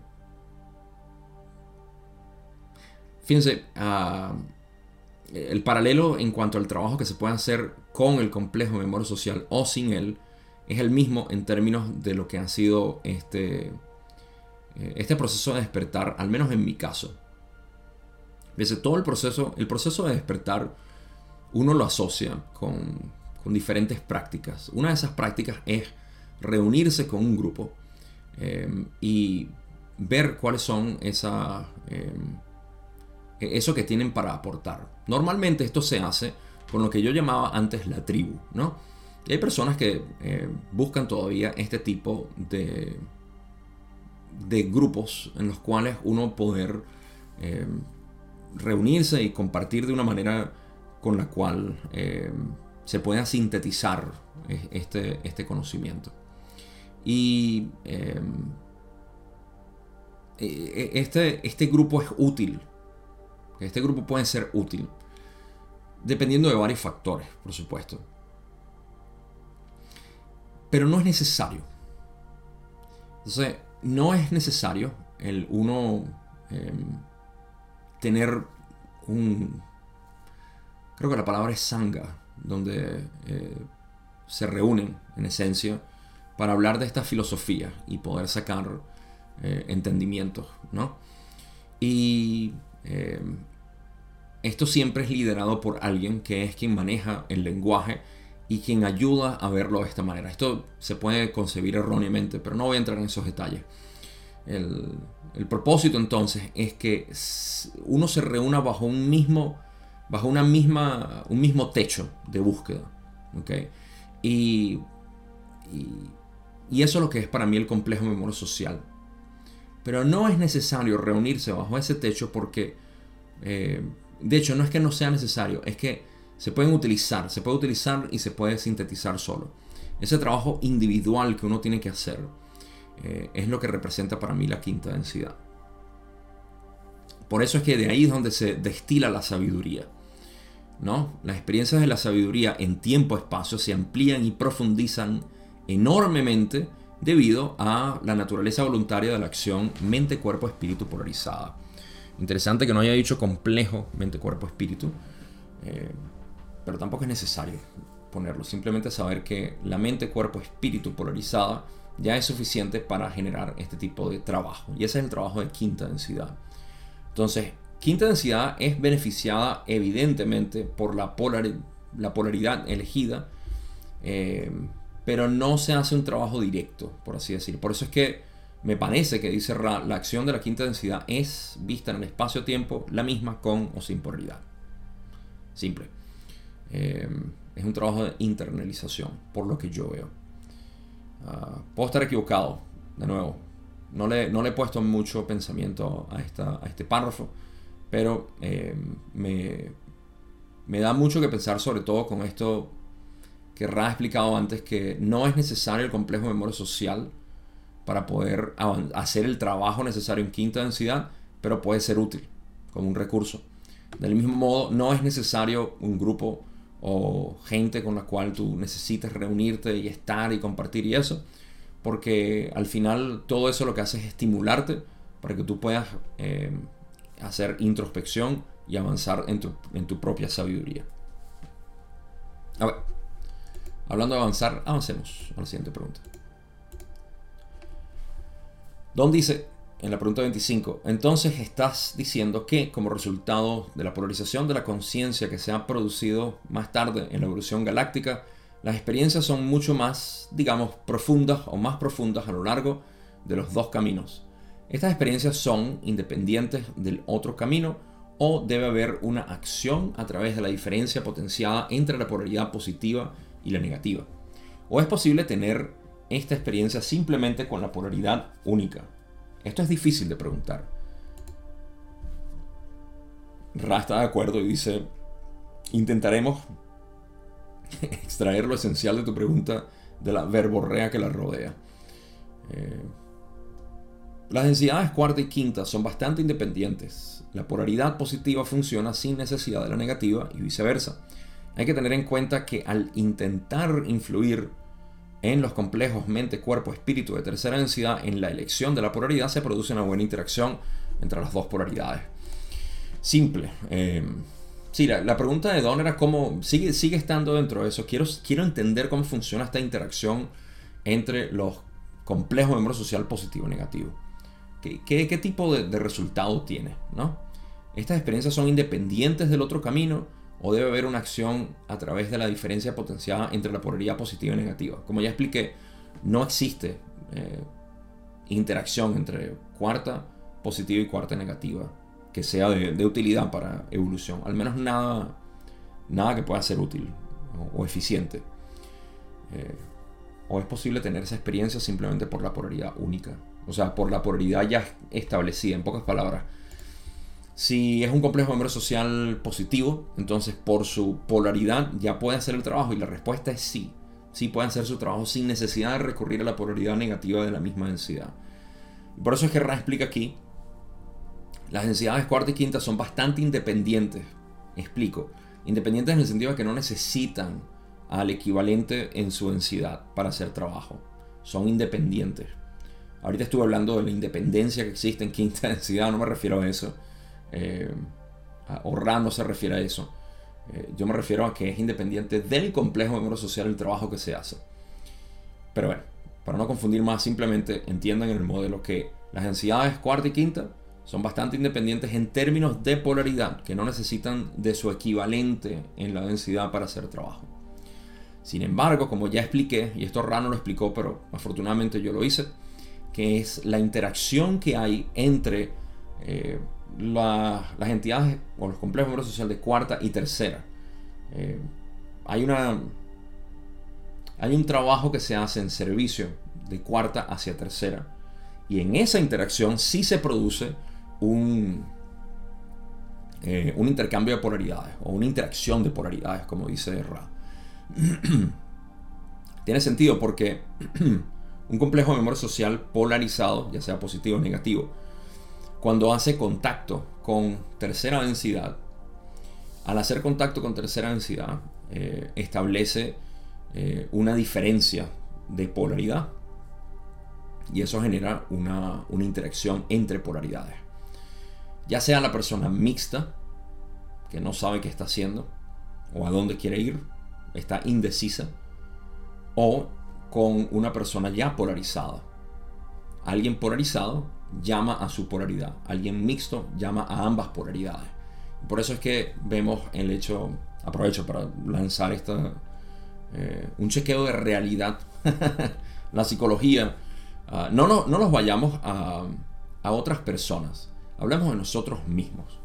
fíjense, ah, el paralelo en cuanto al trabajo que se puede hacer con el complejo de memoria social o sin él es el mismo en términos de lo que ha sido este, eh, este proceso de despertar, al menos en mi caso. Desde todo el proceso, el proceso de despertar, uno lo asocia con, diferentes prácticas. Una de esas prácticas es reunirse con un grupo eh, y ver cuáles son esa, eh, eso que tienen para aportar. Normalmente esto se hace con lo que yo llamaba antes la tribu, ¿no? Hay personas que eh, buscan todavía este tipo de, de grupos en los cuales uno poder eh, reunirse y compartir de una manera con la cual eh, se pueda sintetizar este, este conocimiento. Y este, este grupo es útil. Este grupo puede ser útil. Dependiendo de varios factores, por supuesto. Pero no es necesario. Entonces, no es necesario el uno tener un... Creo que la palabra es sanga, donde eh, se reúnen, en esencia, para hablar de esta filosofía y poder sacar eh, entendimientos, ¿no? Y em, esto siempre es liderado por alguien que es quien maneja el lenguaje y quien ayuda a verlo de esta manera. Esto se puede concebir erróneamente, pero no voy a entrar en esos detalles. El, propósito entonces es que uno se reúna bajo un mismo, bajo una misma, un mismo techo de búsqueda. ¿okay? Y, y, eso es lo que es para mí el complejo memoria social. Pero no es necesario reunirse bajo ese techo porque eh, de hecho, no es que no sea necesario, es que se pueden utilizar, se puede utilizar y se puede sintetizar solo. Ese trabajo individual que uno tiene que hacer eh, es lo que representa para mí la quinta densidad. Por eso es que de ahí es donde se destila la sabiduría. ¿no? Las experiencias de la sabiduría en tiempo-espacio se amplían y profundizan enormemente debido a la naturaleza voluntaria de la acción mente-cuerpo-espíritu polarizada. Interesante que no haya dicho complejo mente, cuerpo, espíritu. Eh, pero tampoco es necesario ponerlo. Simplemente saber que la mente, cuerpo, espíritu polarizada ya es suficiente para generar este tipo de trabajo. Y ese es el trabajo de quinta densidad. Entonces, quinta densidad es beneficiada evidentemente por la, la polaridad elegida. Eh, pero no se hace un trabajo directo, por así decir. Por eso es que me parece que dice la acción de la quinta densidad es vista en el espacio-tiempo la misma con o sin polaridad. Simple. Eh, es un trabajo de internalización, por lo que yo veo. Ah, puedo equivocado, de nuevo. No le, no le he puesto mucho pensamiento a, esta, a este párrafo, pero eh, me, me da mucho que pensar, sobre todo con esto que Ra ha explicado antes, que no es necesario el complejo de memoria social para poder hacer el trabajo necesario en quinta densidad, pero puede ser útil como un recurso. Del mismo modo, no es necesario un grupo o gente con la cual tú necesites reunirte y estar y compartir y eso, porque al final todo eso lo que hace es estimularte para que tú puedas eh, hacer introspección y avanzar en tu, en tu propia sabiduría. A ver, hablando de avanzar, avancemos a la siguiente pregunta. Don dice en la pregunta 25, entonces estás diciendo que como resultado de la polarización de la conciencia que se ha producido más tarde en la evolución galáctica, las experiencias son mucho más, digamos, profundas o más profundas a lo largo de los dos caminos. Estas experiencias son independientes del otro camino o debe haber una acción a través de la diferencia potenciada entre la polaridad positiva y la negativa. O es posible tener esta experiencia simplemente con la polaridad única? Esto es difícil de preguntar. Ra está de acuerdo y dice, intentaremos extraer lo esencial de tu pregunta de la verborrea que la rodea. Eh, las densidades cuarta y quinta son bastante independientes. La polaridad positiva funciona sin necesidad de la negativa y viceversa. Hay que tener en cuenta que al intentar influir en los complejos mente, cuerpo, espíritu de tercera densidad, en la elección de la polaridad se produce una buena interacción entre las dos polaridades. Simple. Eh, sí, la, pregunta de Don era cómo sigue, estando dentro de eso. Quiero, quiero entender cómo funciona esta interacción entre los complejos de miembro social positivo y negativo. ¿Qué, qué, tipo de, de, resultado tiene? ¿no? ¿Estas experiencias son independientes del otro camino? O debe haber una acción a través de la diferencia potenciada entre la polaridad positiva y negativa. Como ya expliqué, no existe eh, interacción entre cuarta positiva y cuarta negativa que sea de, utilidad para evolución. Al menos nada, nada que pueda ser útil o, eficiente. Eh, o es posible tener esa experiencia simplemente por la polaridad única. O sea, por la polaridad ya establecida, en pocas palabras si es un complejo de social positivo, entonces por su polaridad ya puede hacer el trabajo y la respuesta es sí. Sí puede hacer su trabajo sin necesidad de recurrir a la polaridad negativa de la misma densidad. por eso es que Ra explica aquí, las densidades cuarta y quinta son bastante independientes. Explico. Independientes en el sentido de que no necesitan al equivalente en su densidad para hacer trabajo. Son independientes. Ahorita estuve hablando de la independencia que existe en quinta densidad, no me refiero a eso eh, no se refiere a eso. Eh, yo me refiero a que es independiente del complejo de social el trabajo que se hace. Pero bueno, para no confundir más, simplemente entiendan en el modelo que las densidades cuarta y quinta son bastante independientes en términos de polaridad, que no necesitan de su equivalente en la densidad para hacer trabajo. Sin embargo, como ya expliqué, y esto Rano lo explicó, pero afortunadamente yo lo hice, que es la interacción que hay entre eh, las entidades o los complejos de social de cuarta y tercera. Eh, hay una hay un trabajo que se hace en servicio de cuarta hacia tercera y en esa interacción sí se produce un eh, un intercambio de polaridades o una interacción de polaridades como dice Ra tiene sentido porque un complejo de memoria social polarizado ya sea positivo o negativo cuando hace contacto con tercera densidad, al hacer contacto con tercera densidad, eh, establece eh, una diferencia de polaridad. Y eso genera una, una, interacción entre polaridades. Ya sea la persona mixta, que no sabe qué está haciendo, o a dónde quiere ir, está indecisa, o con una persona ya polarizada. Alguien polarizado llama a su polaridad. Alguien mixto llama a ambas polaridades. Por eso es que vemos el hecho, aprovecho para lanzar esta, eh, un chequeo de realidad, la psicología. Ah, no, no, no nos vayamos a, a otras personas, hablemos de nosotros mismos.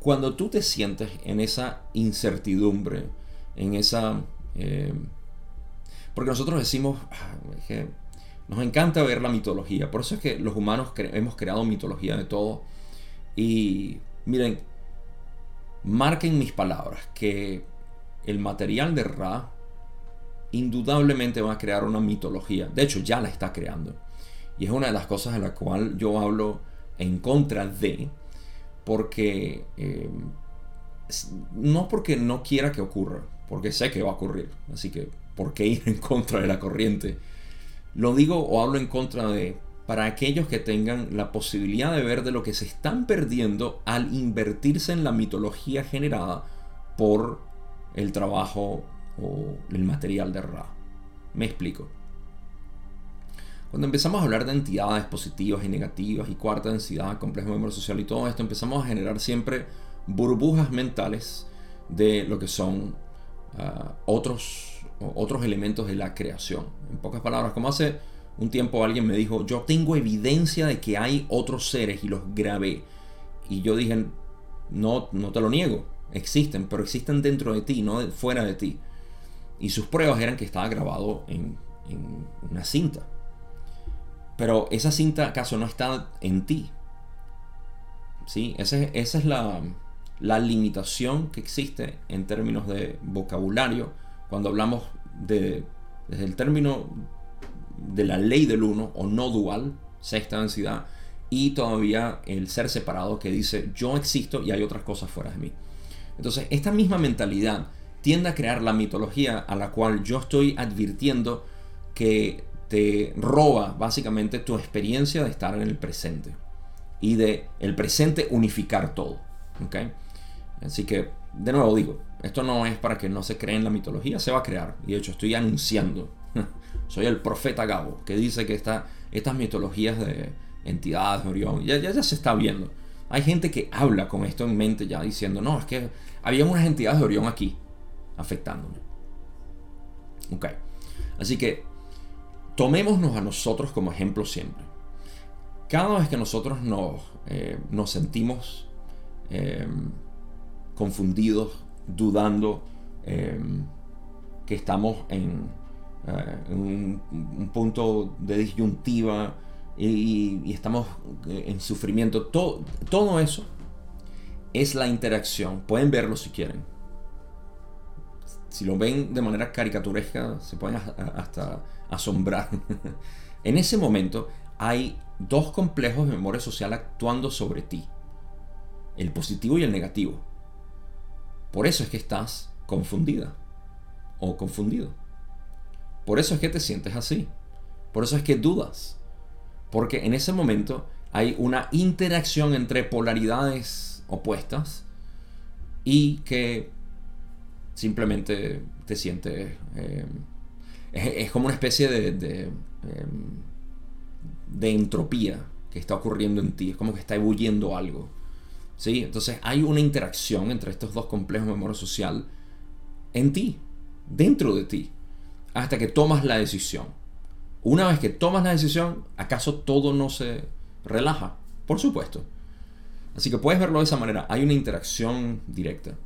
Cuando tú te sientes en esa incertidumbre, en esa... Eh, porque nosotros decimos, ah, que nos encanta ver la mitología. Por eso es que los humanos hemos creado mitología de todo. Y miren, marquen mis palabras que el material de Ra indudablemente va a crear una mitología. De hecho, ya la está creando. Y es una de las cosas de la cual yo hablo en contra de. Porque... Eh, no porque no quiera que ocurra, porque sé que va a ocurrir. Así que, ¿por qué ir en contra de la corriente? Lo digo o hablo en contra de para aquellos que tengan la posibilidad de ver de lo que se están perdiendo al invertirse en la mitología generada por el trabajo o el material de Ra. Me explico. Cuando empezamos a hablar de entidades positivas y negativas y cuarta densidad, complejo memoria social y todo esto, empezamos a generar siempre burbujas mentales de lo que son ah, otros otros elementos de la creación. En pocas palabras, como hace un tiempo alguien me dijo, yo tengo evidencia de que hay otros seres y los grabé. Y yo dije, no, no te lo niego, existen, pero existen dentro de ti, no fuera de ti. Y sus pruebas eran que estaba grabado en, una cinta. Pero esa cinta acaso no está en ti. ¿Sí? Esa, es la, la limitación que existe en términos de vocabulario cuando hablamos de, desde el término de la ley del uno o no dual, sexta densidad, y todavía el ser separado que dice yo existo y hay otras cosas fuera de mí. Entonces, esta misma mentalidad tiende a crear la mitología a la cual yo estoy advirtiendo que te roba básicamente tu experiencia de estar en el presente y de el presente unificar todo. ¿okay? Así que, de nuevo digo, esto no es para que no se cree en la mitología, se va a crear. Y de hecho estoy anunciando, soy el profeta Gabo, que dice que esta, estas mitologías de entidades de Orión, ya, ya, se está viendo. Hay gente que habla con esto en mente ya diciendo, no, es que había unas entidades de Orión aquí afectándome. Ok. Así que tomémonos a nosotros como ejemplo siempre. Cada vez que nosotros nos, eh, nos sentimos em, confundidos, dudando, em, que estamos en, eh, un, punto de disyuntiva y, estamos eh, en sufrimiento, todo, todo eso es la interacción. Pueden verlo si quieren. Si lo ven de manera caricaturesca, se pueden hasta asombrar. en ese momento hay dos complejos de memoria social actuando sobre ti. El positivo y el negativo. Por eso es que estás confundida o confundido. Por eso es que te sientes así. Por eso es que dudas. Porque en ese momento hay una interacción entre polaridades opuestas y que simplemente te sientes... Eh, es, como una especie de, de, em, de, entropía que está ocurriendo en ti. Es como que está ebulliendo algo. ¿Sí? Entonces hay una interacción entre estos dos complejos de memoria social en ti, dentro de ti, hasta que tomas la decisión. Una vez que tomas la decisión, ¿acaso todo no se relaja? Por supuesto. Así que puedes verlo de esa manera. Hay una interacción directa.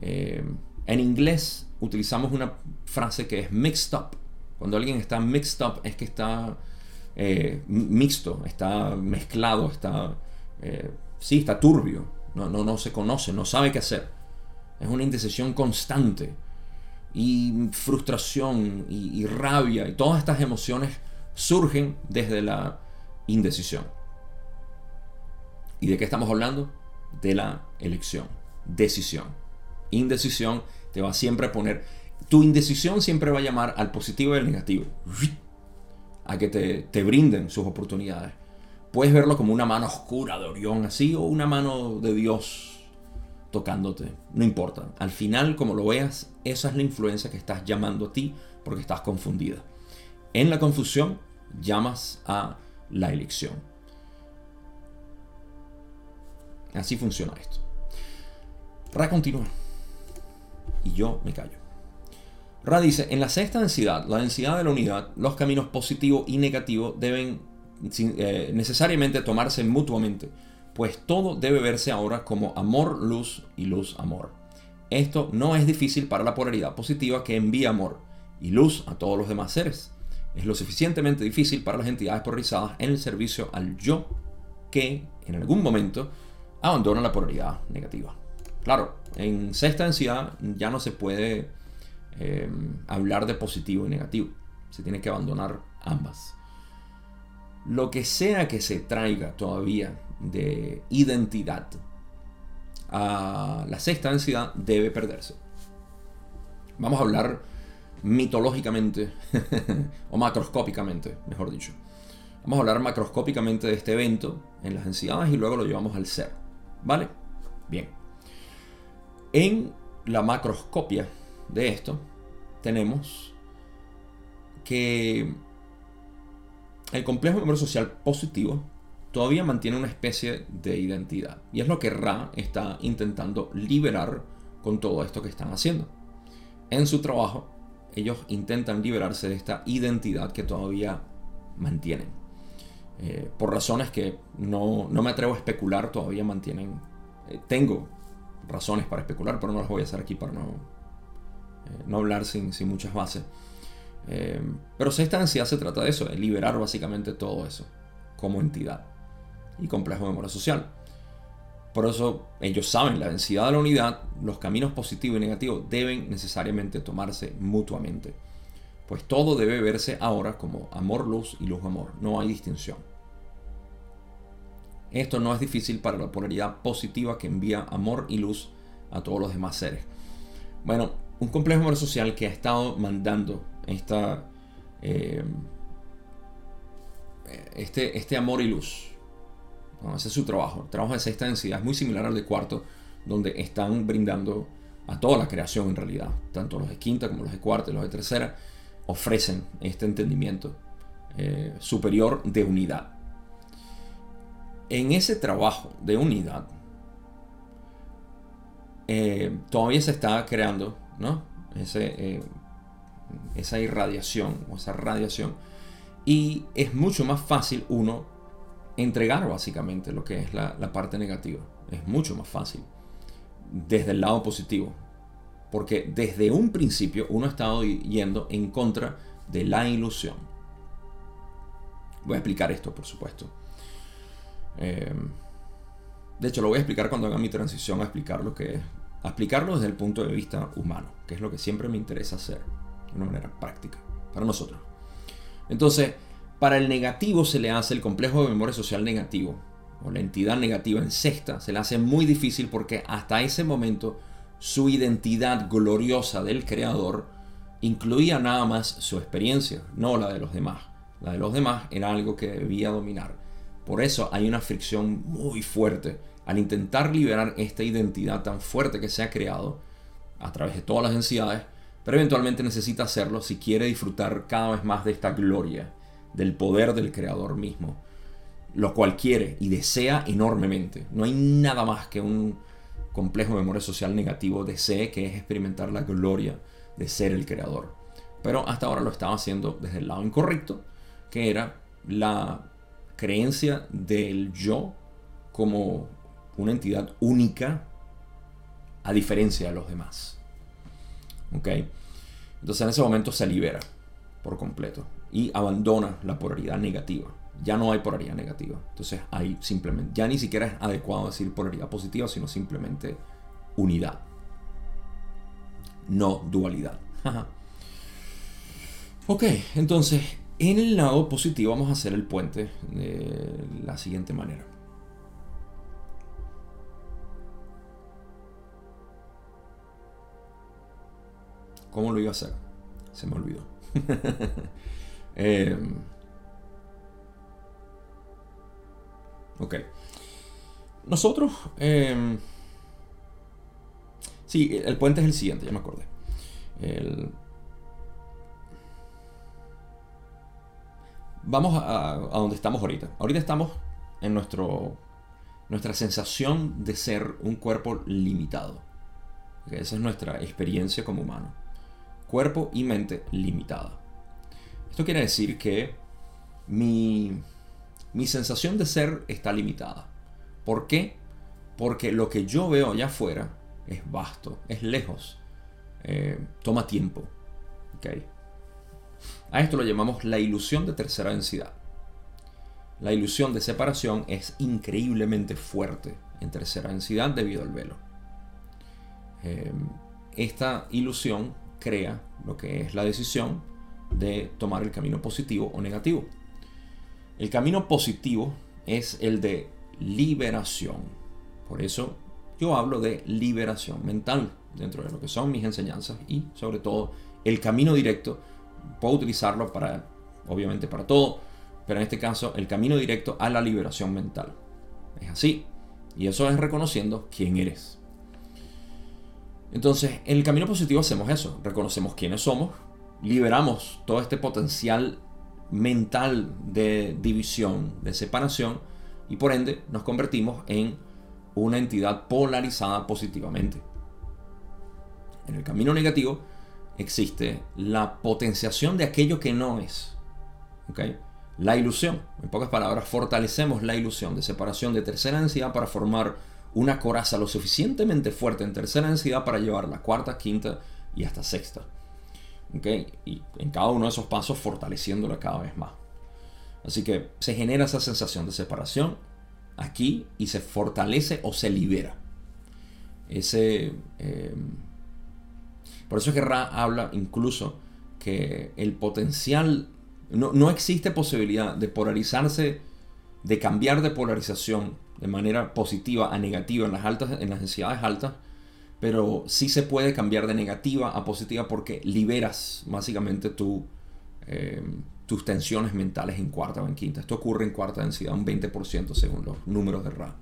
Eh, en inglés utilizamos una frase que es mixed up. Cuando alguien está mixed up es que está eh, mixto, está mezclado, está, eh, sí, está turbio, no, no, no se conoce, no sabe qué hacer. Es una indecisión constante y frustración y, rabia y todas estas emociones surgen desde la indecisión. ¿Y de qué estamos hablando? De la elección, decisión. Indecisión te va siempre a poner, tu indecisión siempre va a llamar al positivo y al negativo, a que te, te brinden sus oportunidades. Puedes verlo como una mano oscura de Orión, así, o una mano de Dios tocándote. No importa. Al final, como lo veas, esa es la influencia que estás llamando a ti porque estás confundida. En la confusión, llamas a la elección. Así funciona esto. Para continuar y yo me callo. Ra dice, en la sexta densidad, la densidad de la unidad, los caminos positivo y negativo deben eh, necesariamente tomarse mutuamente, pues todo debe verse ahora como amor, luz y luz, amor. Esto no es difícil para la polaridad positiva que envía amor y luz a todos los demás seres. Es lo suficientemente difícil para las entidades polarizadas en el servicio al yo que en algún momento abandona la polaridad negativa. Claro, en sexta densidad ya no se puede em, hablar de positivo y negativo. Se tiene que abandonar ambas. Lo que sea que se traiga todavía de identidad a la sexta densidad debe perderse. Vamos a hablar mitológicamente o macroscópicamente, mejor dicho. Vamos a hablar macroscópicamente de este evento en las densidades y luego lo llevamos al ser. ¿Vale? Bien. En la macroscopia de esto tenemos que el complejo memoria social positivo todavía mantiene una especie de identidad. Y es lo que Ra está intentando liberar con todo esto que están haciendo. En su trabajo, ellos intentan liberarse de esta identidad que todavía mantienen. Eh, por razones que no, me atrevo a especular, todavía mantienen. Eh, tengo razones para especular, pero no las voy a hacer aquí para no, eh, no hablar sin, muchas bases. Eh, pero sexta ansiedad se trata de eso, de liberar básicamente todo eso como entidad y complejo de memoria social. Por eso ellos saben la densidad de la unidad, los caminos positivos y negativos deben necesariamente tomarse mutuamente. Pues todo debe verse ahora como amor-luz y luz-amor, no hay distinción. Esto no es difícil para la polaridad positiva que envía amor y luz a todos los demás seres. Bueno, un complejo amor social que ha estado mandando esta eh, este, este amor y luz. Ese es su trabajo. El trabajo de sexta densidad es muy similar al de cuarto, donde están brindando a toda la creación en realidad, tanto los de quinta como los de cuarta y los de tercera, ofrecen este entendimiento eh, superior de unidad. En ese trabajo de unidad, eh, todavía se está creando ¿no? Eh, esa irradiación o esa radiación. Y es mucho más fácil uno entregar básicamente lo que es la, parte negativa. Es mucho más fácil desde el lado positivo. Porque desde un principio uno ha estado yendo en contra de la ilusión. Voy a explicar esto, por supuesto. Eh, de hecho, lo voy a explicar cuando haga mi transición a explicar lo que. A explicarlo desde el punto de vista humano, que es lo que siempre me interesa hacer, de una manera práctica, para nosotros. Entonces, para el negativo se le hace el complejo de memoria social negativo, o la entidad negativa en sexta, se le hace muy difícil porque hasta ese momento su identidad gloriosa del creador incluía nada más su experiencia, no la de los demás. La de los demás era algo que debía dominar. Por eso hay una fricción muy fuerte al intentar liberar esta identidad tan fuerte que se ha creado a través de todas las densidades, pero eventualmente necesita hacerlo si quiere disfrutar cada vez más de esta gloria, del poder del creador mismo lo cual quiere y desea enormemente. No hay nada más que un complejo de memoria social negativo desee que es experimentar la gloria de ser el creador. Pero hasta ahora lo estaba haciendo desde el lado incorrecto, que era la creencia del yo como una entidad única a diferencia de los demás. ¿Ok? Entonces en ese momento se libera por completo y abandona la polaridad negativa ya no hay polaridad negativa. Entonces hay simplemente, ya ni siquiera es adecuado decir polaridad positiva, sino simplemente unidad. No dualidad. ok, entonces en el lado positivo vamos a hacer el puente de la siguiente manera. ¿Cómo lo iba a hacer? Se me olvidó. eh, Ok. Nosotros... Em, sí, el puente es el siguiente, ya me acordé. Vamos a, donde estamos ahorita. Ahorita estamos en nuestro, nuestra sensación de ser un cuerpo limitado. Esa es nuestra experiencia como humano. Cuerpo y mente limitada. Esto quiere decir que mi, mi sensación de ser está limitada. ¿Por qué? Porque lo que yo veo allá afuera es vasto, es lejos, eh, toma tiempo. A esto lo llamamos la ilusión de tercera densidad. La ilusión de separación es increíblemente fuerte en tercera densidad debido al velo. Eh, esta ilusión crea lo que es la decisión de tomar el camino positivo o negativo. El camino positivo es el de liberación. Por eso yo hablo de liberación mental dentro de lo que son mis enseñanzas y sobre todo el camino directo. Puedo utilizarlo para, obviamente para todo, pero en este caso el camino directo a la liberación mental. Es así. Y eso es reconociendo quién eres. Entonces, en el camino positivo hacemos eso. Reconocemos quiénes somos, liberamos todo este potencial mental de división, de separación, y por ende nos convertimos en una entidad polarizada positivamente. En el camino negativo existe la potenciación de aquello que no es. La ilusión. En pocas palabras, fortalecemos la ilusión de separación de tercera densidad para formar una coraza lo suficientemente fuerte en tercera densidad para llevar la cuarta, quinta y hasta sexta. Y en cada uno de esos pasos fortaleciéndola cada vez más. Así que se genera esa sensación de separación aquí y se fortalece o se libera. Ese, eh, por eso es que Ra habla incluso que el potencial, no, no existe posibilidad de polarizarse, de cambiar de polarización de manera positiva a negativa en las, altas, en las densidades altas, pero sí se puede cambiar de negativa a positiva porque liberas básicamente tu, eh, tus tensiones mentales en cuarta o en quinta. Esto ocurre en cuarta densidad, un 20% según los números de Ra.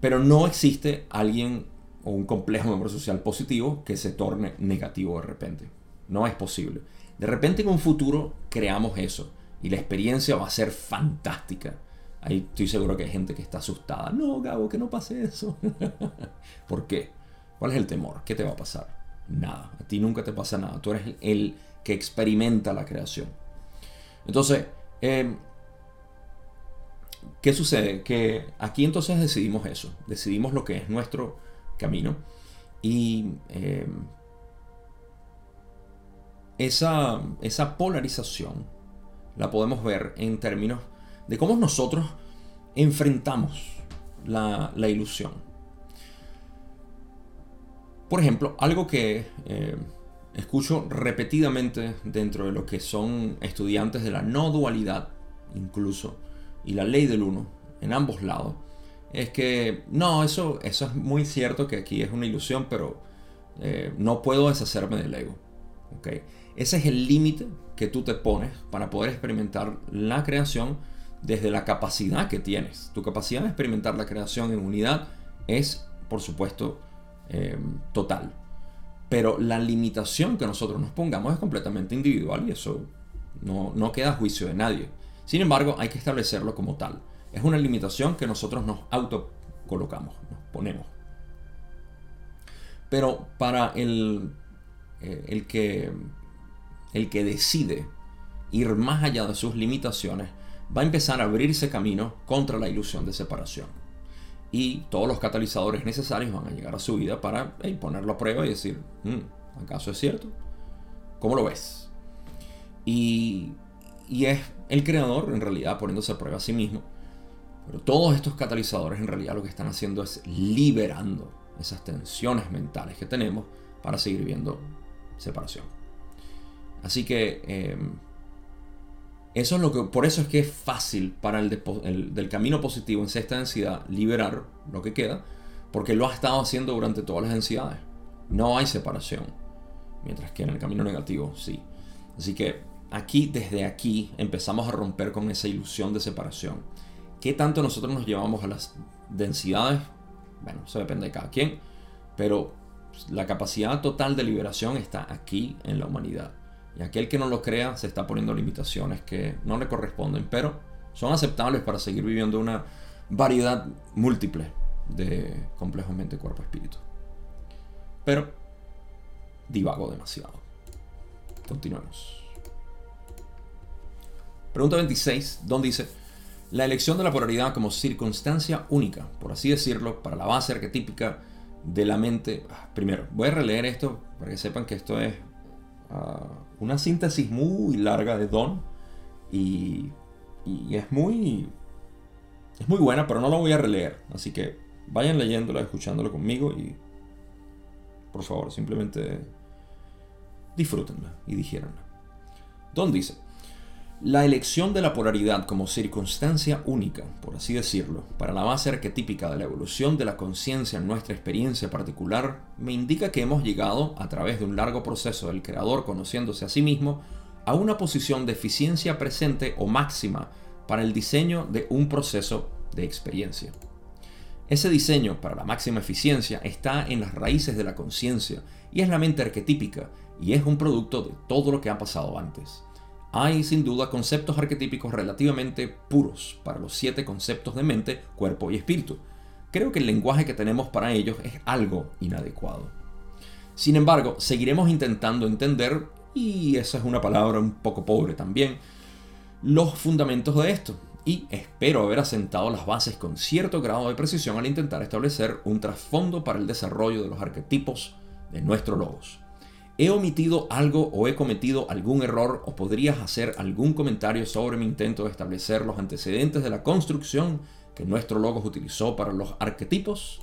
Pero no existe alguien o un complejo número social positivo que se torne negativo de repente. No es posible. De repente en un futuro creamos eso y la experiencia va a ser fantástica. Ahí estoy seguro que hay gente que está asustada. No, Gabo, que no pase eso. ¿Por qué? ¿Cuál es el temor? ¿Qué te va a pasar? Nada. A ti nunca te pasa nada. Tú eres el que experimenta la creación. Entonces, em, ¿qué sucede? Que aquí entonces decidimos eso. Decidimos lo que es nuestro camino. Y em, esa, esa polarización la podemos ver en términos de cómo nosotros enfrentamos la, ilusión. Por ejemplo, algo que eh, escucho repetidamente dentro de lo que son estudiantes de la no dualidad, incluso, y la ley del uno, en ambos lados, es que no, eso, eso es muy cierto que aquí es una ilusión, pero eh, no puedo deshacerme del ego. ¿okay? Ese es el límite que tú te pones para poder experimentar la creación desde la capacidad que tienes. Tu capacidad de experimentar la creación en unidad es, por supuesto, eh, total. Pero la limitación que nosotros nos pongamos es completamente individual y eso no, no queda a juicio de nadie. Sin embargo, hay que establecerlo como tal. Es una limitación que nosotros nos autocolocamos, nos ponemos. Pero para el, eh, el que el que decide ir más allá de sus limitaciones, va a empezar a abrirse camino contra la ilusión de separación. Y todos los catalizadores necesarios van a llegar a su vida para ponerlo a prueba y decir, mm, ¿acaso es cierto? ¿Cómo lo ves? Y, y es el creador en realidad poniéndose a prueba a sí mismo. Pero todos estos catalizadores en realidad lo que están haciendo es liberando esas tensiones mentales que tenemos para seguir viendo separación. Así que em, eso es lo que, por eso es que es fácil para el, del camino positivo en sexta densidad liberar lo que queda, porque lo ha estado haciendo durante todas las densidades. No hay separación, mientras que en el camino negativo sí. Así que aquí, desde aquí, empezamos a romper con esa ilusión de separación. ¿Qué tanto nosotros nos llevamos a las densidades? Bueno, eso depende de cada quien, pero la capacidad total de liberación está aquí en la humanidad. Y aquel que no lo crea se está poniendo limitaciones que no le corresponden, pero son aceptables para seguir viviendo una variedad múltiple de complejos mente, cuerpo, espíritu. Pero divago demasiado. Continuemos. Pregunta 26, donde dice, la elección de la polaridad como circunstancia única, por así decirlo, para la base arquetípica de la mente. Ah, primero, voy a releer esto para que sepan que esto es una síntesis muy larga de Don y, es muy es muy buena, pero no la voy a releer, así que vayan leyéndola, escuchándola conmigo y por favor, simplemente disfrútenla y digiéranla. Don dice, la elección de la polaridad como circunstancia única, por así decirlo, para la base arquetípica de la evolución de la conciencia en nuestra experiencia particular, me indica que hemos llegado, a través de un largo proceso del creador conociéndose a sí mismo, a una posición de eficiencia presente o máxima para el diseño de un proceso de experiencia. Ese diseño para la máxima eficiencia está en las raíces de la conciencia y es la mente arquetípica y es un producto de todo lo que ha pasado antes. Hay sin duda conceptos arquetípicos relativamente puros para los siete conceptos de mente, cuerpo y espíritu. Creo que el lenguaje que tenemos para ellos es algo inadecuado. Sin embargo, seguiremos intentando entender, y esa es una palabra un poco pobre también, los fundamentos de esto. Y espero haber asentado las bases con cierto grado de precisión al intentar establecer un trasfondo para el desarrollo de los arquetipos de nuestro logos. ¿He omitido algo o he cometido algún error o podrías hacer algún comentario sobre mi intento de establecer los antecedentes de la construcción que nuestro logos utilizó para los arquetipos?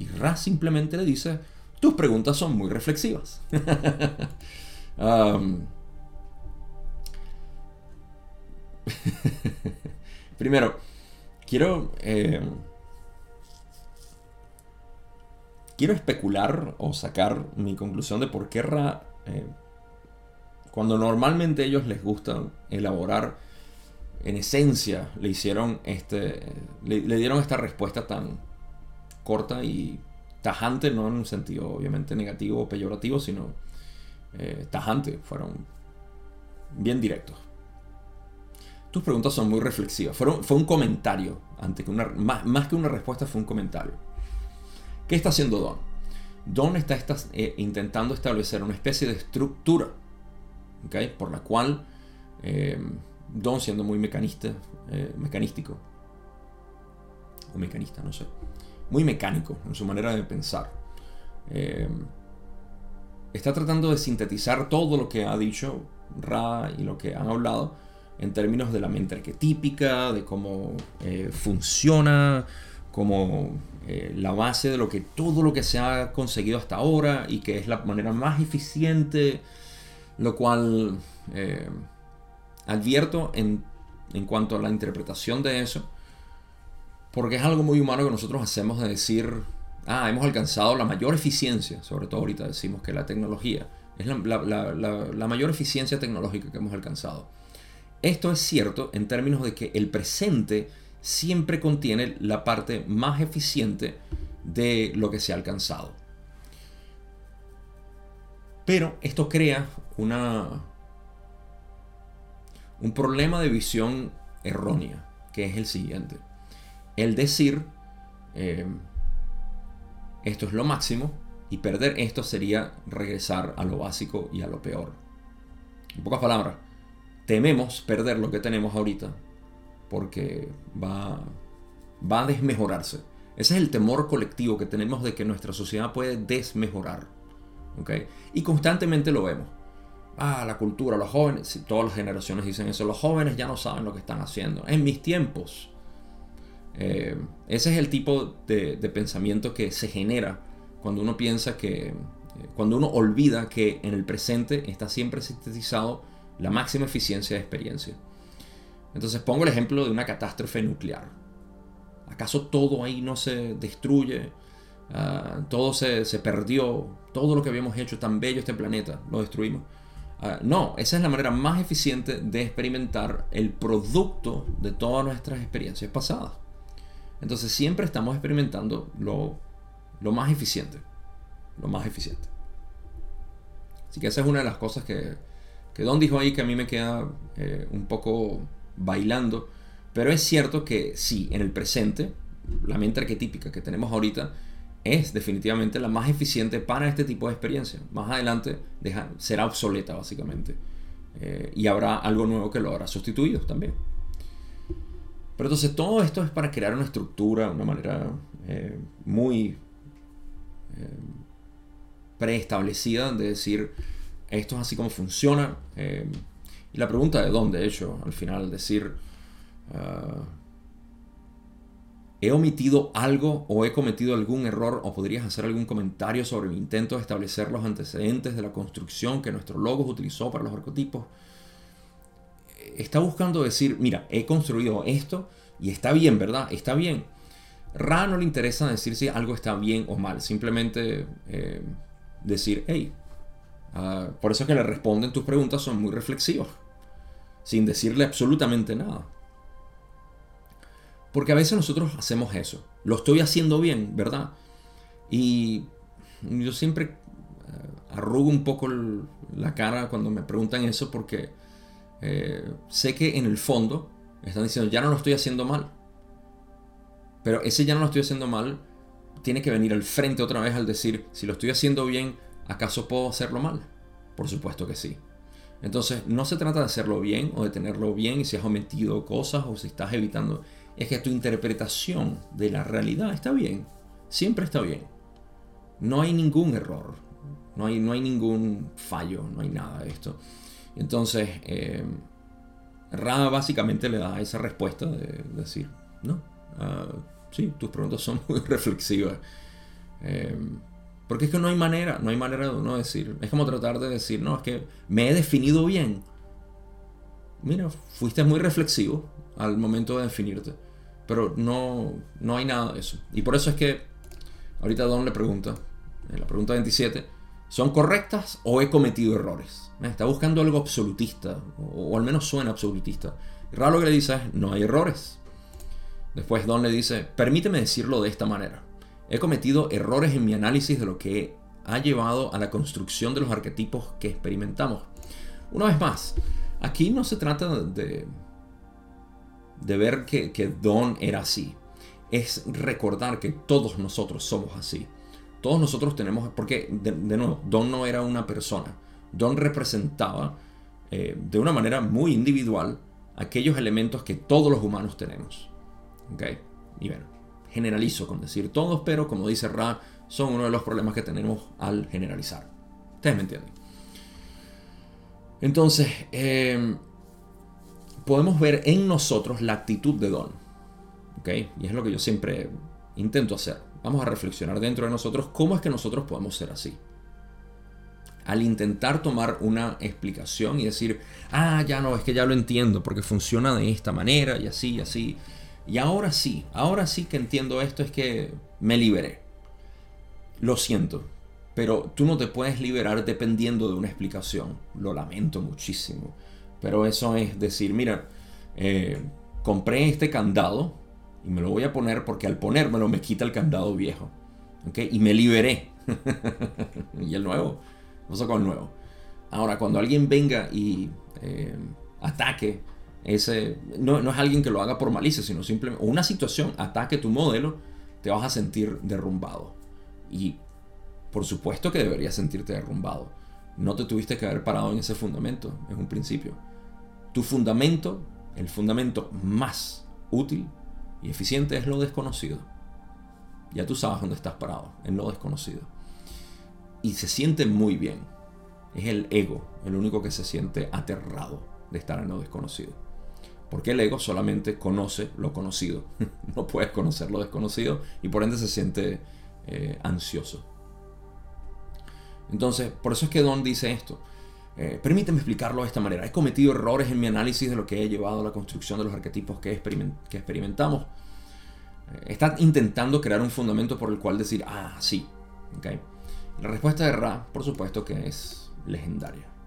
Y Ra simplemente le dice, tus preguntas son muy reflexivas. Primero, quiero... Eh, quiero especular o sacar mi conclusión de por qué eh, cuando normalmente ellos les gusta elaborar en esencia le hicieron este le, dieron esta respuesta tan corta y tajante no en un sentido obviamente negativo o peyorativo sino eh, tajante fueron bien directos. Tus preguntas son muy reflexivas. Fue un comentario ante que una, más, que una respuesta fue un comentario ¿qué está haciendo Don? Don está, eh, intentando establecer una especie de estructura ¿okay? por la cual eh, Don siendo muy mecanista, eh, mecanístico, o mecanista, no sé, muy mecánico en su manera de pensar. Está tratando de sintetizar todo lo que ha dicho Ra y lo que han hablado en términos de la mente arquetípica, de cómo funciona, como la base de lo que todo lo que se ha conseguido hasta ahora y que es la manera más eficiente, lo cual advierto en, cuanto a la interpretación de eso, porque es algo muy humano que nosotros hacemos de decir, ah, hemos alcanzado la mayor eficiencia, sobre todo ahorita decimos que la tecnología es la, mayor eficiencia tecnológica que hemos alcanzado. Esto es cierto en términos de que el presente siempre contiene la parte más eficiente de lo que se ha alcanzado. Pero esto crea una, un problema de visión errónea, que es el siguiente. El decir, eh, esto es lo máximo, y perder esto sería regresar a lo básico y a lo peor. En pocas palabras, tememos perder lo que tenemos ahorita, porque va, va a desmejorarse. Ese es el temor colectivo que tenemos de que nuestra sociedad puede desmejorar. Y constantemente lo vemos ah, la cultura, los jóvenes, todas las generaciones dicen eso, los jóvenes ya no saben lo que están haciendo. En mis tiempos, eh, ese es el tipo de, pensamiento que se genera cuando uno piensa que, eh, cuando uno olvida que en el presente está siempre sintetizado la máxima eficiencia de experiencia. Entonces pongo el ejemplo de una catástrofe nuclear. ¿Acaso todo ahí no se destruye? Ah, todo se, se perdió, todo lo que habíamos hecho tan bello este planeta, lo destruimos. Ah, no, esa es la manera más eficiente de experimentar el producto de todas nuestras experiencias pasadas. Entonces siempre estamos experimentando lo, más eficiente. Lo más eficiente. Así que esa es una de las cosas que, que Don dijo ahí que a mí me queda eh, un poco bailando. Pero es cierto que sí, en el presente, la mente arquetípica que tenemos ahorita es definitivamente la más eficiente para este tipo de experiencia. Más adelante será obsoleta básicamente. Eh, y habrá algo nuevo que lo habrá sustituido también. Pero entonces todo esto es para crear una estructura, una manera eh, muy eh, preestablecida de decir esto es así como funciona. Y la pregunta de dónde, de hecho, al final decir... Ah, ¿He omitido algo o he cometido algún error o podrías hacer algún comentario sobre mi intento de establecer los antecedentes de la construcción que nuestro logos utilizó para los arquetipos? Está buscando decir, mira, he construido esto y está bien, ¿verdad? Está bien. Ra no le interesa decir si algo está bien o mal, simplemente eh, decir, hey, ah, por eso es que le responden tus preguntas son muy reflexivas, sin decirle absolutamente nada. Porque a veces nosotros hacemos eso. Lo estoy haciendo bien, ¿verdad? Y yo siempre eh, arrugo un poco la cara cuando me preguntan eso porque eh, sé que en el fondo están diciendo, ya no lo estoy haciendo mal. Pero ese ya no lo estoy haciendo mal tiene que venir al frente otra vez al decir, si lo estoy haciendo bien, ¿acaso puedo hacerlo mal? Por supuesto que sí. Entonces, no se trata de hacerlo bien o de tenerlo bien y si has omitido cosas o si estás evitando es que tu interpretación de la realidad está bien, siempre está bien. No hay ningún error, no hay, no hay ningún fallo, no hay nada de esto. Entonces, eh, Ra básicamente le da esa respuesta de, decir, no, ah, sí, tus preguntas son muy reflexivas. Eh, porque es que no hay manera, no hay manera de uno decir, es como tratar de decir, no, es que me he definido bien. Mira, fuiste muy reflexivo al momento de definirte. Pero no, hay nada de eso. Y por eso es que ahorita Don le pregunta, en la pregunta 27, ¿Son correctas o he cometido errores? Está buscando algo absolutista, o, al menos suena absolutista. Y Ra lo que le dice es, no hay errores. Después Don le dice, permíteme decirlo de esta manera. He cometido errores en mi análisis de lo que ha llevado a la construcción de los arquetipos que experimentamos. Una vez más, aquí no se trata de, de ver que, Don era así. Es recordar que todos nosotros somos así. Todos nosotros tenemos, porque de, nuevo, Don no era una persona. Don representaba eh, de una manera muy individual aquellos elementos que todos los humanos tenemos. ¿Ok? Y bueno, generalizo con decir todos, pero como dice Ra, son uno de los problemas que tenemos al generalizar. Ustedes me entienden. Entonces, em, podemos ver en nosotros la actitud de Don. Y es lo que yo siempre intento hacer. Vamos a reflexionar dentro de nosotros cómo es que nosotros podemos ser así. Al intentar tomar una explicación y decir, ah, ya no, es que ya lo entiendo porque funciona de esta manera y así y así. Y ahora sí, ahora sí que entiendo esto es que me liberé. Lo siento, pero tú no te puedes liberar dependiendo de una explicación. Lo lamento muchísimo. Pero eso es decir, mira, eh, compré este candado y me lo voy a poner porque al ponérmelo me quita el candado viejo. ¿okay? Y me liberé. y el nuevo. Vamos con el nuevo. Ahora, cuando alguien venga y eh, ataque No, es alguien que lo haga por malicia, sino simplemente. Una situación ataque tu modelo, te vas a sentir derrumbado. Y por supuesto que deberías sentirte derrumbado. No te tuviste que haber parado en ese fundamento, en un principio. Tu fundamento, el fundamento más útil, y eficiente es lo desconocido. Ya tú sabes dónde estás parado, en lo desconocido. Y se siente muy bien. Es el ego, el único que se siente aterrado de estar en lo desconocido. Porque el ego solamente conoce lo conocido. no puedes conocer lo desconocido y por ende se siente eh, ansioso. Entonces, por eso es que Don dice esto. Eh, permíteme explicarlo de esta manera. He cometido errores en mi análisis de lo que he llevado a la construcción de los arquetipos que, experimentamos. Eh, está intentando crear un fundamento por el cual decir, ah, sí. La respuesta de Ra, por supuesto que es legendaria.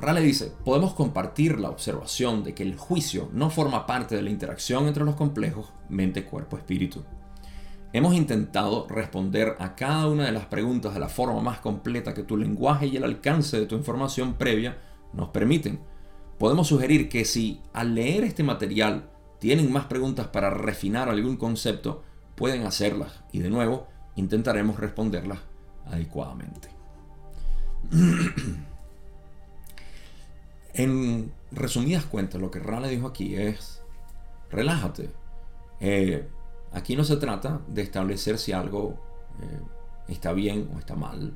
Ra le dice, podemos compartir la observación de que el juicio no forma parte de la interacción entre los complejos mente, cuerpo, espíritu. Hemos intentado responder a cada una de las preguntas de la forma más completa que tu lenguaje y el alcance de tu información previa nos permiten. Podemos sugerir que si al leer este material tienen más preguntas para refinar algún concepto, pueden hacerlas y de nuevo intentaremos responderlas adecuadamente. en resumidas cuentas, lo que Ra le dijo aquí es, relájate. Eh, Aquí no se trata de establecer si algo eh, está bien o está mal,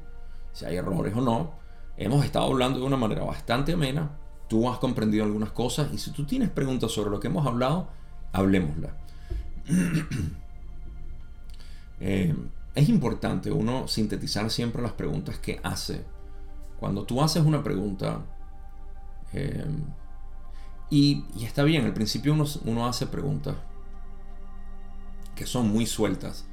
si hay errores o no. Hemos estado hablando de una manera bastante amena, tú has comprendido algunas cosas y si tú tienes preguntas sobre lo que hemos hablado, hablemosla. Eh, es importante uno sintetizar siempre las preguntas que hace. Cuando tú haces una pregunta, eh, y, está bien, al principio uno, uno hace preguntas que son muy sueltas.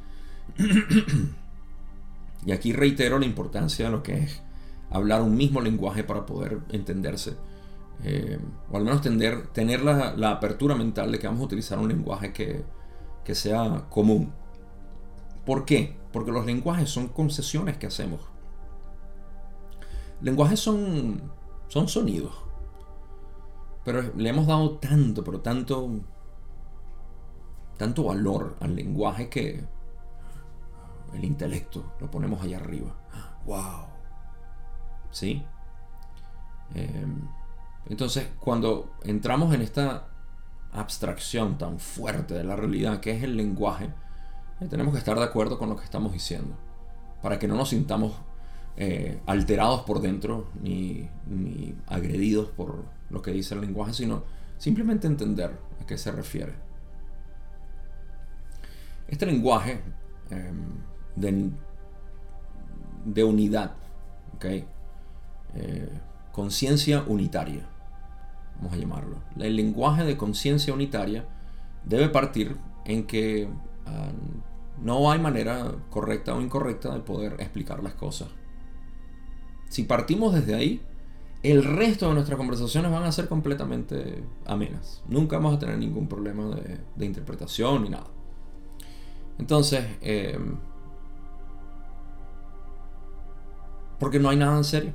y aquí reitero la importancia de lo que es hablar un mismo lenguaje para poder entenderse. Eh, o al menos tener, tener la, apertura mental de que vamos a utilizar un lenguaje que, que sea común. ¿Por qué? Porque los lenguajes son concesiones que hacemos. Lenguajes son, son sonidos. Pero le hemos dado tanto, pero tanto tanto valor al lenguaje que el intelecto lo ponemos allá arriba. ¡Wow! ¿Sí? Em, entonces, cuando entramos en esta abstracción tan fuerte de la realidad que es el lenguaje, eh, tenemos que estar de acuerdo con lo que estamos diciendo, para que no nos sintamos eh, alterados por dentro ni, ni agredidos por lo que dice el lenguaje, sino simplemente entender a qué se refiere. Este lenguaje em, de, unidad, ¿okay? Eh, conciencia unitaria, vamos a llamarlo. El lenguaje de conciencia unitaria debe partir en que ah, no hay manera correcta o incorrecta de poder explicar las cosas. si partimos desde ahí, el resto de nuestras conversaciones van a ser completamente amenas. Nunca vamos a tener ningún problema de, interpretación ni nada. Entonces, eh, porque no hay nada en serio.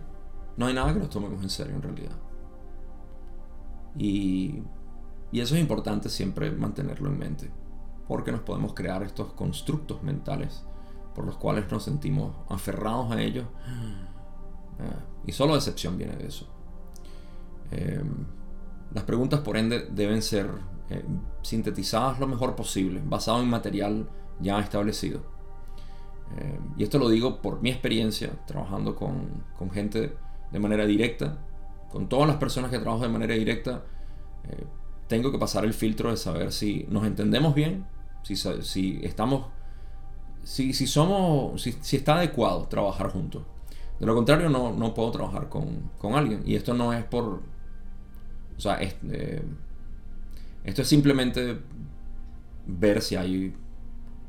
No hay nada que nos tomemos en serio en realidad. Y, y eso es importante siempre mantenerlo en mente. Porque nos podemos crear estos constructos mentales por los cuales nos sentimos aferrados a ellos. Y solo decepción viene de eso. Em, las preguntas, por ende, deben ser eh, sintetizadas lo mejor posible, basado en material ya establecido. Em, y esto lo digo por mi experiencia trabajando con, con, gente de manera directa. Con todas las personas que trabajo de manera directa, eh, tengo que pasar el filtro de saber si nos entendemos bien, si, si estamos si, si somos, si, si, está adecuado trabajar juntos. De lo contrario, no, no puedo trabajar con, con, alguien. Y esto no es por... O sea, eh, esto es simplemente ver si hay...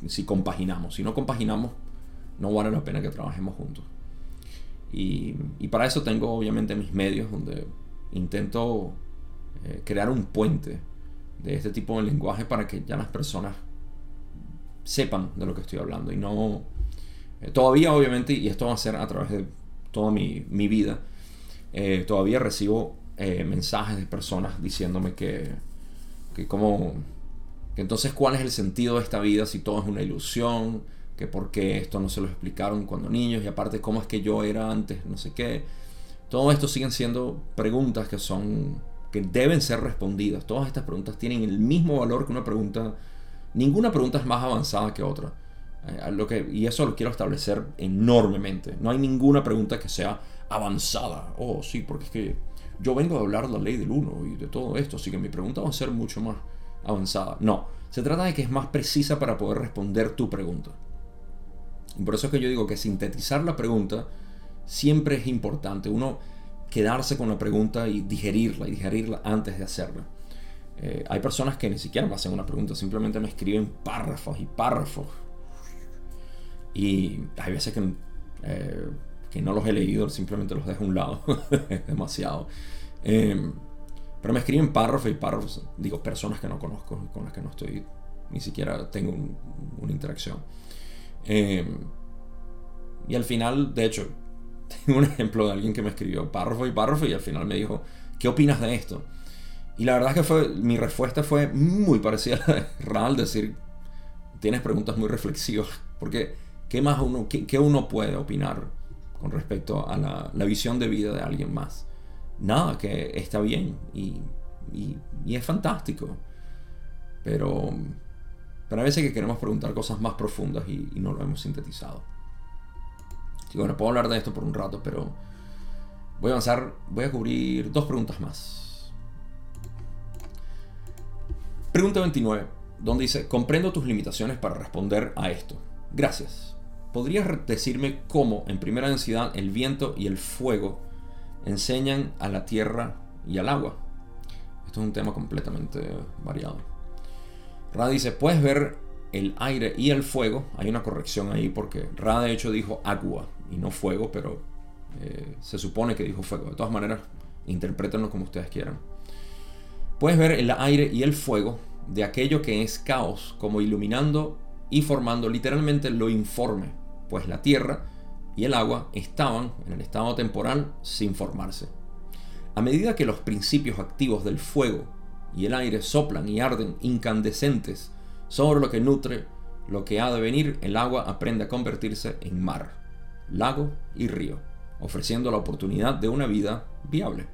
Si compaginamos. Si no compaginamos, no vale la pena que trabajemos juntos. Y, y para eso tengo obviamente mis medios donde intento eh, crear un puente de este tipo de lenguaje para que ya las personas sepan de lo que estoy hablando. Y no. Eh, todavía, obviamente, y esto va a ser a través de toda mi, vida, eh, todavía recibo eh, mensajes de personas diciéndome que, que como. Entonces, ¿cuál es el sentido de esta vida si todo es una ilusión? Que por qué esto no se lo explicaron cuando niños, y aparte, cómo es que yo era antes, no sé qué. Todo esto siguen siendo preguntas que son. que deben ser respondidas. Todas estas preguntas tienen el mismo valor que una pregunta Ninguna pregunta es más avanzada que otra. Eh, lo que, y eso lo quiero establecer enormemente. No hay ninguna pregunta que sea avanzada. Oh, sí, porque es que yo vengo a hablar de la ley del uno y de todo esto, así que mi pregunta va a ser mucho más avanzada. No, se trata de que es más precisa para poder responder tu pregunta. Y por eso es que yo digo que sintetizar la pregunta siempre es importante. Uno quedarse con la pregunta y digerirla y digerirla antes de hacerla. Eh, hay personas que ni siquiera me hacen una pregunta, simplemente me escriben párrafos y párrafos. Y hay veces que, eh, que no los he leído, simplemente los dejo a un lado. es demasiado. Em, pero me escriben párrafos y párrafos, digo, personas que no conozco, con las que no estoy, ni siquiera tengo una interacción. Em, y al final, de hecho, tengo un ejemplo de alguien que me escribió párrafo y párrafo y al final me dijo, ¿qué opinas de esto? Y la verdad es que fue, mi respuesta fue muy parecida a la de Ral, decir, tienes preguntas muy reflexivas, porque ¿qué más uno, qué, uno puede opinar con respecto a la, la, visión de vida de alguien más? Nada, que está bien y, y, es fantástico, pero, pero a veces que queremos preguntar cosas más profundas y, no lo hemos sintetizado. Y bueno, puedo hablar de esto por un rato, pero voy a avanzar, voy a cubrir dos preguntas más. Pregunta 29, donde dice, comprendo tus limitaciones para responder a esto. Gracias. ¿Podrías decirme cómo en primera densidad el viento y el fuego enseñan a la tierra y al agua? Esto es un tema completamente variado. Ra dice, puedes ver el aire y el fuego. Hay una corrección ahí porque Ra de hecho dijo agua y no fuego, pero eh, se supone que dijo fuego. De todas maneras, interprétenlo como ustedes quieran. Puedes ver el aire y el fuego de aquello que es caos, como iluminando y formando literalmente lo informe, pues la tierra y el agua estaban en el estado temporal sin formarse. A medida que los principios activos del fuego y el aire soplan y arden incandescentes sobre lo que nutre lo que ha de venir, el agua aprende a convertirse en mar, lago y río, ofreciendo la oportunidad de una vida viable.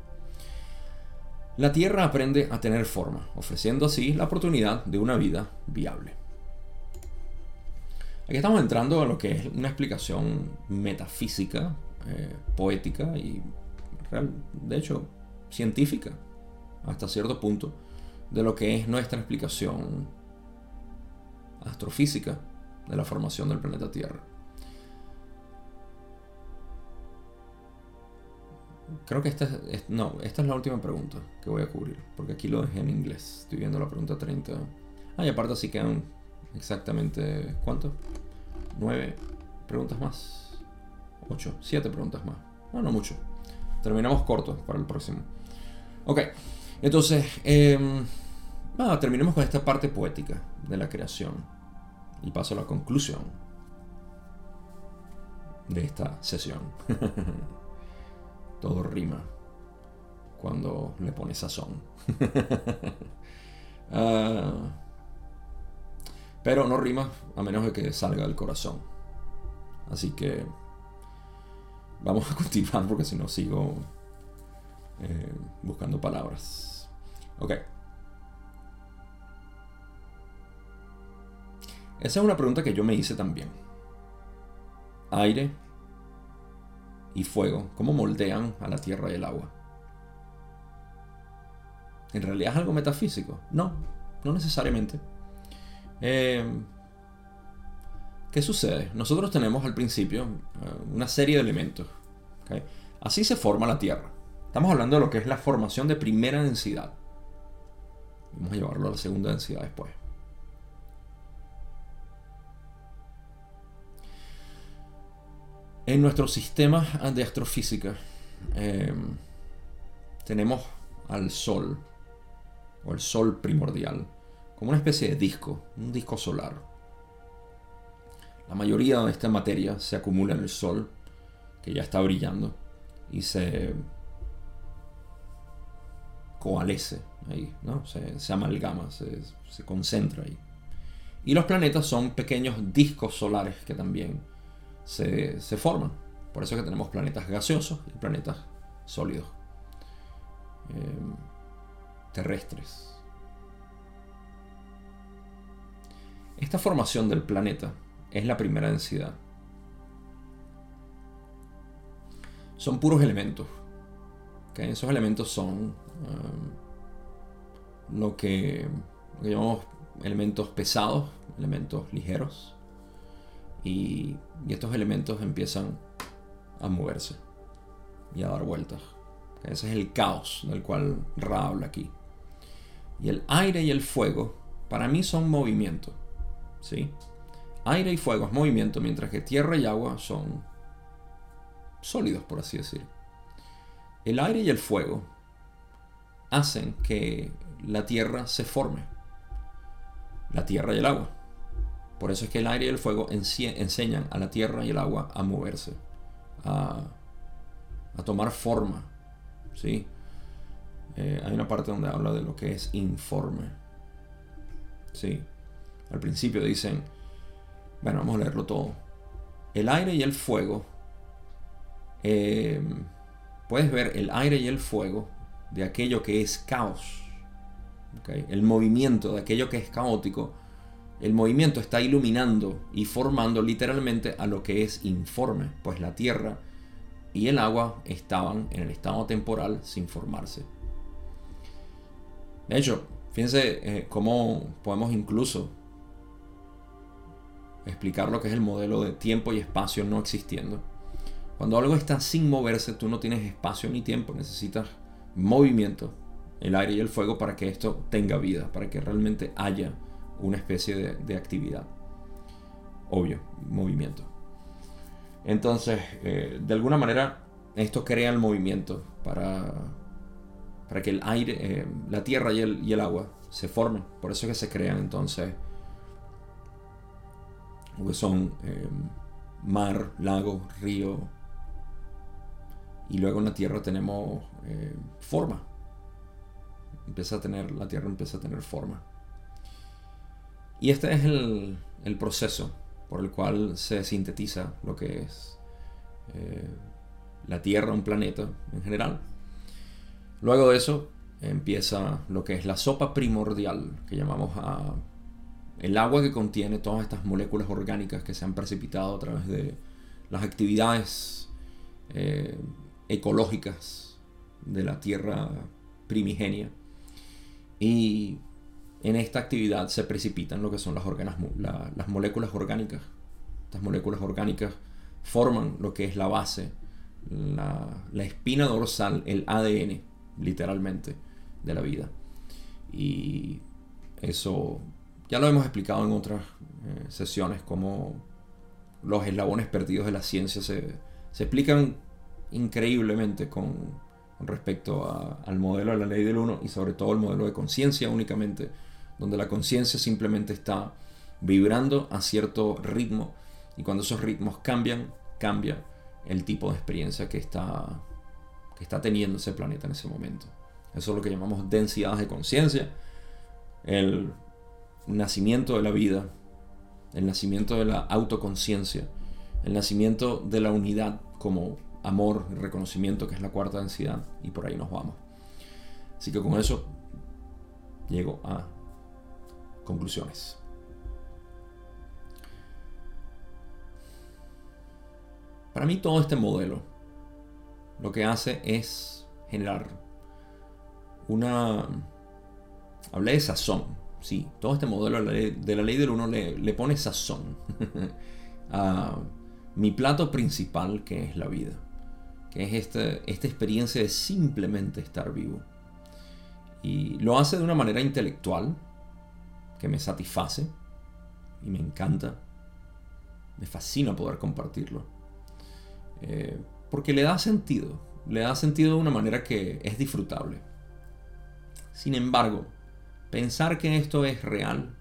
La Tierra aprende a tener forma, ofreciendo así la oportunidad de una vida viable. Aquí estamos entrando a lo que es una explicación metafísica, eh, poética y, de hecho, científica, hasta cierto punto, de lo que es nuestra explicación astrofísica de la formación del planeta Tierra. Creo que esta es, no, esta es la última pregunta que voy a cubrir, porque aquí lo dejé en inglés. Estoy viendo la pregunta 30. Ah, y aparte así quedan exactamente, ¿cuánto? Nueve preguntas más. Ocho, siete preguntas más. No, no mucho. Terminamos cortos para el próximo. Ok, entonces, eh, terminemos con esta parte poética de la creación. Y paso a la conclusión de esta sesión. Todo rima cuando le pones sazón. uh, pero no rima a menos de que salga del corazón. Así que vamos a continuar porque si no sigo eh, buscando palabras. Ok. Esa es una pregunta que yo me hice también. Aire y fuego, ¿cómo moldean a la tierra y el agua? ¿En realidad es algo metafísico? No, no necesariamente. Eh, ¿Qué sucede? Nosotros tenemos al principio eh, una serie de elementos. Así se forma la Tierra. Estamos hablando de lo que es la formación de primera densidad. Vamos a llevarlo a la segunda densidad después. En nuestro sistema de astrofísica eh, tenemos al Sol, o el Sol primordial, como una especie de disco, un disco solar. La mayoría de esta materia se acumula en el Sol, que ya está brillando, y se coalesce ahí, ¿no? se, amalgama, se, concentra ahí. Y los planetas son pequeños discos solares que también se, forman. Por eso es que tenemos planetas gaseosos y planetas sólidos, eh, terrestres. Esta formación del planeta es la primera densidad. Son puros elementos. Esos elementos son um, lo, que, llamamos elementos pesados, elementos ligeros. Y, estos elementos empiezan a moverse y a dar vueltas. Ese es el caos del cual Ra habla aquí. Y el aire y el fuego para mí son movimientos. ¿Sí? Aire y fuego es movimiento, mientras que tierra y agua son sólidos, por así decir. El aire y el fuego hacen que la tierra se forme. La tierra y el agua. Por eso es que el aire y el fuego enseñan a la tierra y el agua a moverse, a, tomar forma. ¿sí? Eh, hay una parte donde habla de lo que es informe. ¿sí? Al principio dicen, bueno, vamos a leerlo todo. El aire y el fuego. Eh, puedes ver el aire y el fuego de aquello que es caos. El movimiento de aquello que es caótico. El movimiento está iluminando y formando literalmente a lo que es informe, pues la tierra y el agua estaban en el estado temporal sin formarse. De hecho, fíjense eh, cómo podemos incluso explicar lo que es el modelo de tiempo y espacio no existiendo. Cuando algo está sin moverse, tú no tienes espacio ni tiempo, necesitas movimiento, el aire y el fuego para que esto tenga vida, para que realmente haya una especie de, actividad. Obvio, movimiento. Entonces, eh, de alguna manera, esto crea el movimiento para, para que el aire, eh, la tierra y el, y el agua se formen. Por eso es que se crean entonces que son eh, mar, lago, río. Y luego en la Tierra tenemos eh, forma. Empieza a tener, la Tierra empieza a tener forma. Y este es el, proceso por el cual se sintetiza lo que es eh, la Tierra, un planeta en general. Luego de eso empieza lo que es la sopa primordial que llamamos a el agua que contiene todas estas moléculas orgánicas que se han precipitado a través de las actividades eh, ecológicas de la Tierra primigenia. Y en esta actividad se precipitan lo que son las, las moléculas orgánicas. Estas moléculas orgánicas forman lo que es la base, la, la espina dorsal, el ADN, literalmente, de la vida. Y eso ya lo hemos explicado en otras eh, sesiones, cómo los eslabones perdidos de la ciencia se, explican increíblemente con, respecto al modelo de la ley del uno y sobre todo el modelo de conciencia únicamente, donde la conciencia simplemente está vibrando a cierto ritmo y cuando esos ritmos cambian, cambia el tipo de experiencia que está, que está teniendo ese planeta en ese momento. Eso es lo que llamamos densidades de conciencia, el nacimiento de la vida, el nacimiento de la autoconciencia, el nacimiento de la unidad como amor y reconocimiento, que es la cuarta densidad, y por ahí nos vamos. Así que con eso llego a conclusiones. Para mí todo este modelo lo que hace es generar una... Hablé de sazón, sí, todo este modelo de la ley, del uno le, pone sazón a mi plato principal que es la vida, que es esta, esta experiencia de simplemente estar vivo. Y lo hace de una manera intelectual que me satisface y me encanta. Me fascina poder compartirlo. Eh, porque le da sentido, le da sentido de una manera que es disfrutable. Sin embargo, pensar que esto es real,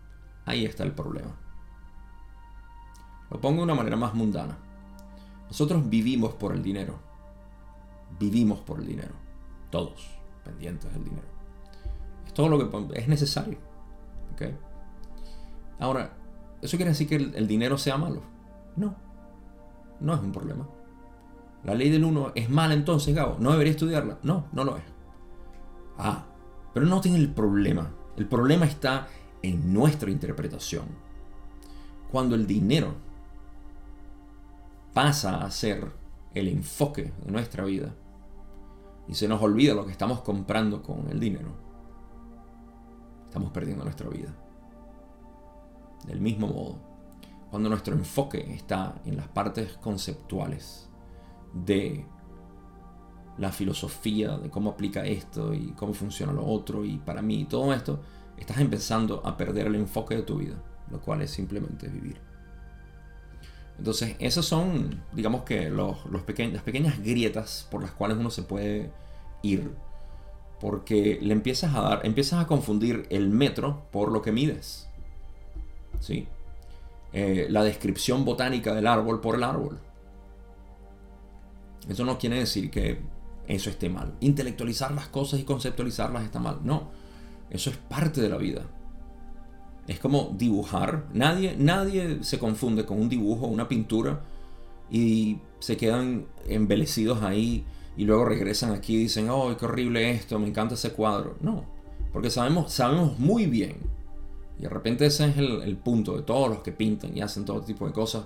ahí está el problema. Lo pongo de una manera más mundana. Nosotros vivimos por el dinero. Vivimos por el dinero. Todos pendientes del dinero. Es todo lo que es necesario. Ahora, ¿eso quiere decir que el, el dinero sea malo? No. No es un problema. La ley del 1 es mala entonces, Gabo. ¿No debería estudiarla? No, no lo es. Ah, pero no tiene el problema. El problema está en nuestra interpretación. Cuando el dinero pasa a ser el enfoque de nuestra vida y se nos olvida lo que estamos comprando con el dinero, estamos perdiendo nuestra vida. Del mismo modo, cuando nuestro enfoque está en las partes conceptuales, de la filosofía, de cómo aplica esto y cómo funciona lo otro y para mí todo esto, estás empezando a perder el enfoque de tu vida, lo cual es simplemente vivir. Entonces, esas son, digamos que, los, los las pequeñas grietas por las cuales uno se puede ir. Porque le empiezas a dar, empiezas a confundir el metro por lo que mides. ¿Sí? Eh, la descripción botánica del árbol por el árbol. Eso no quiere decir que eso esté mal. Intelectualizar las cosas y conceptualizarlas está mal. No, eso es parte de la vida. Es como dibujar. Nadie, nadie se confunde con un dibujo, una pintura y se quedan embelecidos ahí y luego regresan aquí y dicen, oh, qué horrible esto, me encanta ese cuadro. No, porque sabemos, sabemos muy bien. Y de repente ese es el, el punto de todos los que pintan y hacen todo tipo de cosas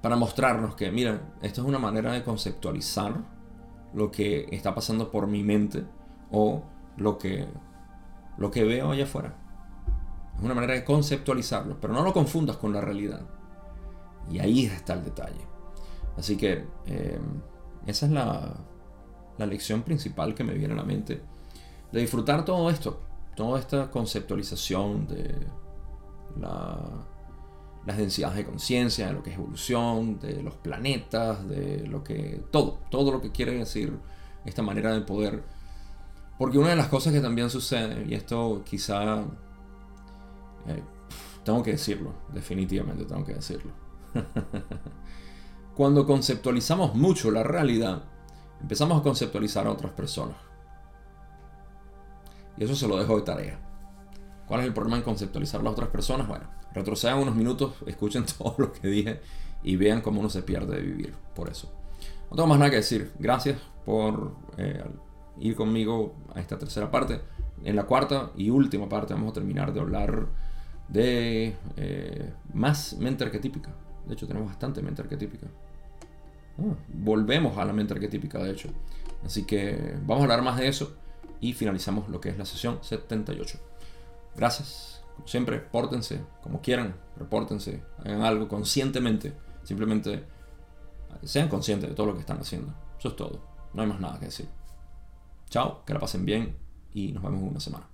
para mostrarnos que, mira, esto es una manera de conceptualizar lo que está pasando por mi mente o lo que, lo que veo allá afuera. Es una manera de conceptualizarlo, pero no lo confundas con la realidad. Y ahí está el detalle. Así que eh, esa es la, la lección principal que me viene a la mente. De disfrutar todo esto, toda esta conceptualización de la las densidades de conciencia, de lo que es evolución, de los planetas, de lo que. todo, todo lo que quiere decir esta manera de poder. Porque una de las cosas que también sucede, y esto quizá. Eh, tengo que decirlo, definitivamente tengo que decirlo. Cuando conceptualizamos mucho la realidad, empezamos a conceptualizar a otras personas. Y eso se lo dejo de tarea. ¿Cuál es el problema en conceptualizar a las otras personas? Bueno, retrocedan unos minutos, escuchen todo lo que dije y vean cómo uno se pierde de vivir por eso. No tengo más nada que decir. Gracias por eh, ir conmigo a esta tercera parte. En la cuarta y última parte vamos a terminar de hablar de eh, más mente arquetípica. De hecho, tenemos bastante mente arquetípica. Ah, volvemos a la mente arquetípica, de hecho. Así que vamos a hablar más de eso y finalizamos lo que es la sesión 78. Gracias. Siempre, pórtense como quieran, repórtense, hagan algo conscientemente. Simplemente sean conscientes de todo lo que están haciendo. Eso es todo. No hay más nada que decir. Chao, que la pasen bien y nos vemos en una semana.